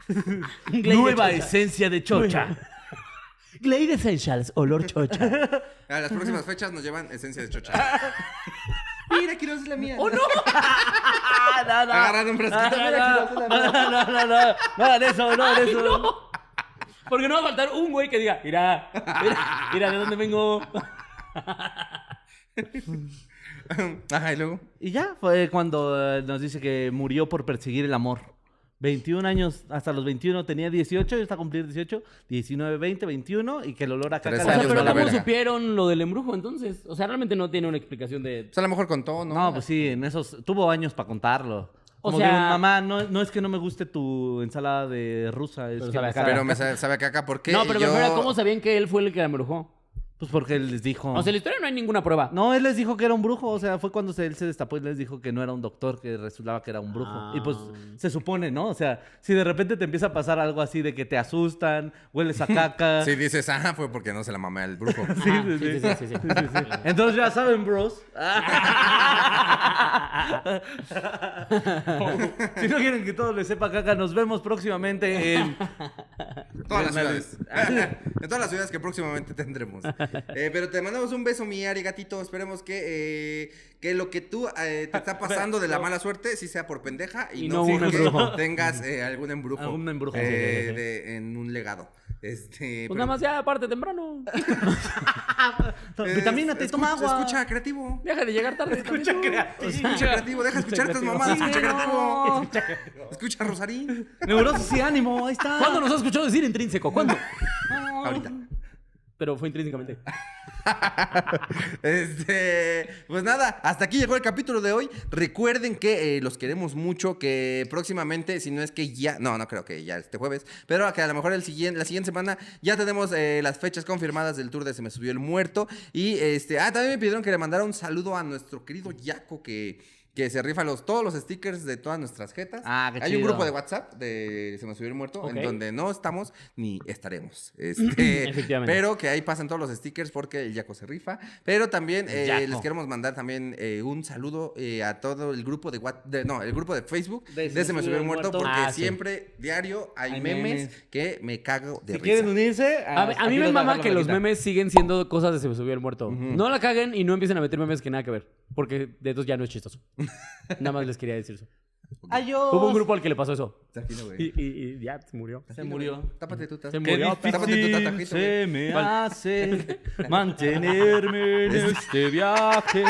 De Nueva chocha. esencia de chocha. Glade Essentials, olor chocha. A las próximas fechas nos llevan esencia de chocha. Mira, quiero es la mía. ¡Oh, no! Ah, no, no. Agarrar un frasquito. No, Mira, no, no, no, no, no, no, no hagan eso, no hagan Ay, eso. no. Porque no va a faltar un güey que diga, mira, mira, mira de dónde vengo. (laughs) Ajá, y luego. Y ya fue cuando eh, nos dice que murió por perseguir el amor. 21 años, hasta los 21 tenía 18, ya está a cumplir 18, 19, 20, 21 y que el olor a caca Tres O sea, años pero de la ¿cómo verga. supieron lo del embrujo entonces? O sea, realmente no tiene una explicación de... Pues a lo mejor contó, ¿no? No, pues sí, en esos tuvo años para contarlo. O Como sea- mamá, no, no es que no me guste tu ensalada de rusa, es Pero que sabe a me caca. Pero me sabe, sabe a caca porque No, pero me yo... refiero a cómo sabían que él fue el que la embrujó. Pues porque él les dijo. O sea, en la historia no hay ninguna prueba. No, él les dijo que era un brujo, o sea, fue cuando se- él se destapó y les dijo que no era un doctor, que resultaba que era un brujo. Y pues Ah. se supone, ¿no? O sea, si de repente te empieza a pasar algo así de que te asustan, hueles a caca. (laughs) Si dices, ah, fue porque no se la mamé al brujo. (laughs) Sí, sí, sí, sí, sí. Entonces ya saben, bros. (laughs) si no quieren que todo les sepa caca, nos vemos próximamente en... todas las ciudades. en todas las ciudades que próximamente tendremos. (laughs) Eh, pero te mandamos un beso, mi Ari gatito. Esperemos que, eh, que lo que tú eh, te está pasando de la mala suerte sí sea por pendeja y, Y no, no embrujo. (laughs) tengas eh, algún embrujo. Algún embrujo, eh, sí, sí, sí. de- en un legado. Este, Pues pero- nada más ya, aparte temprano. (laughs) Vitamínate, toma escucha- agua. Escucha creativo. Deja de llegar tarde. Escucha Escucha creativo, deja escuchar estas mamadas. Escucha creativo. Escucha Rosarín. Neurosis y ánimo, ahí está. ¿Cuándo nos has escuchado decir intrínseco? ¿Cuándo? Ahorita. Pero fue intrínsecamente. (laughs) Este, pues nada, hasta aquí llegó el capítulo de hoy. Recuerden que eh, los queremos mucho, que próximamente, si no es que ya, no, no creo que ya este jueves, pero que a lo mejor el siguiente, la siguiente semana ya tenemos eh, las fechas confirmadas del tour de Se me subió el muerto. Y este, ah, también me pidieron que le mandara un saludo a nuestro querido Yaco que... Que se rifa los, todos los stickers de todas nuestras jetas. Ah, qué Hay un grupo de WhatsApp de Se me subió el muerto en donde no estamos ni estaremos. (laughs) Este, Efectivamente. Pero que ahí pasan todos los stickers porque el Yaco se rifa. Pero también eh, les queremos mandar también eh, un saludo eh, a todo el grupo de, What- de- no, el grupo de Facebook De de, Se me subió el muerto, porque Ah, sí. siempre diario hay, Hay memes, memes. que me cago de Si risa. quieren unirse, A, mí- a mí me mama que los memes siguen siendo cosas de se me subió el muerto. No la caguen y no empiecen a meter memes que nada que ver. Porque de estos ya no es chistoso. Nada más les quería decir eso. Adiós. Hubo un grupo al que le pasó eso. Güey. Y, y- y ya se murió. Se murió. Tápate tú, Se tápate. murió. Tápate tu difícil tatajito, se me hace (laughs) mantenerme en este viaje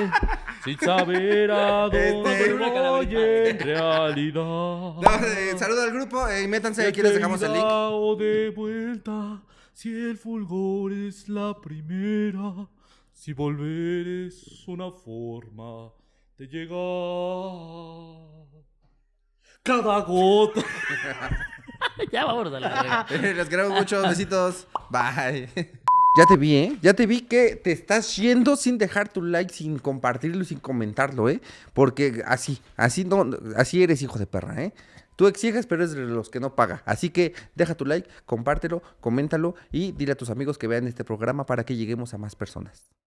sin saber a (laughs) dónde Este- voy en realidad. No, eh, saludo al grupo, eh, y métanse, aquí les dejamos el link. O de vuelta, si el fulgor es la primera, si volver es una forma de llegar. Cada gota. (laughs) ya vámonos a la verga. (laughs) Les queremos mucho, besitos. Bye. (laughs) Ya te vi, ¿eh? Ya te vi que te estás yendo sin dejar tu like, sin compartirlo y sin comentarlo, ¿eh? Porque así, así no, así eres hijo de perra, ¿eh? Tú exiges, pero eres de los que no paga. Así que deja tu like, compártelo, coméntalo y dile a tus amigos que vean este programa para que lleguemos a más personas.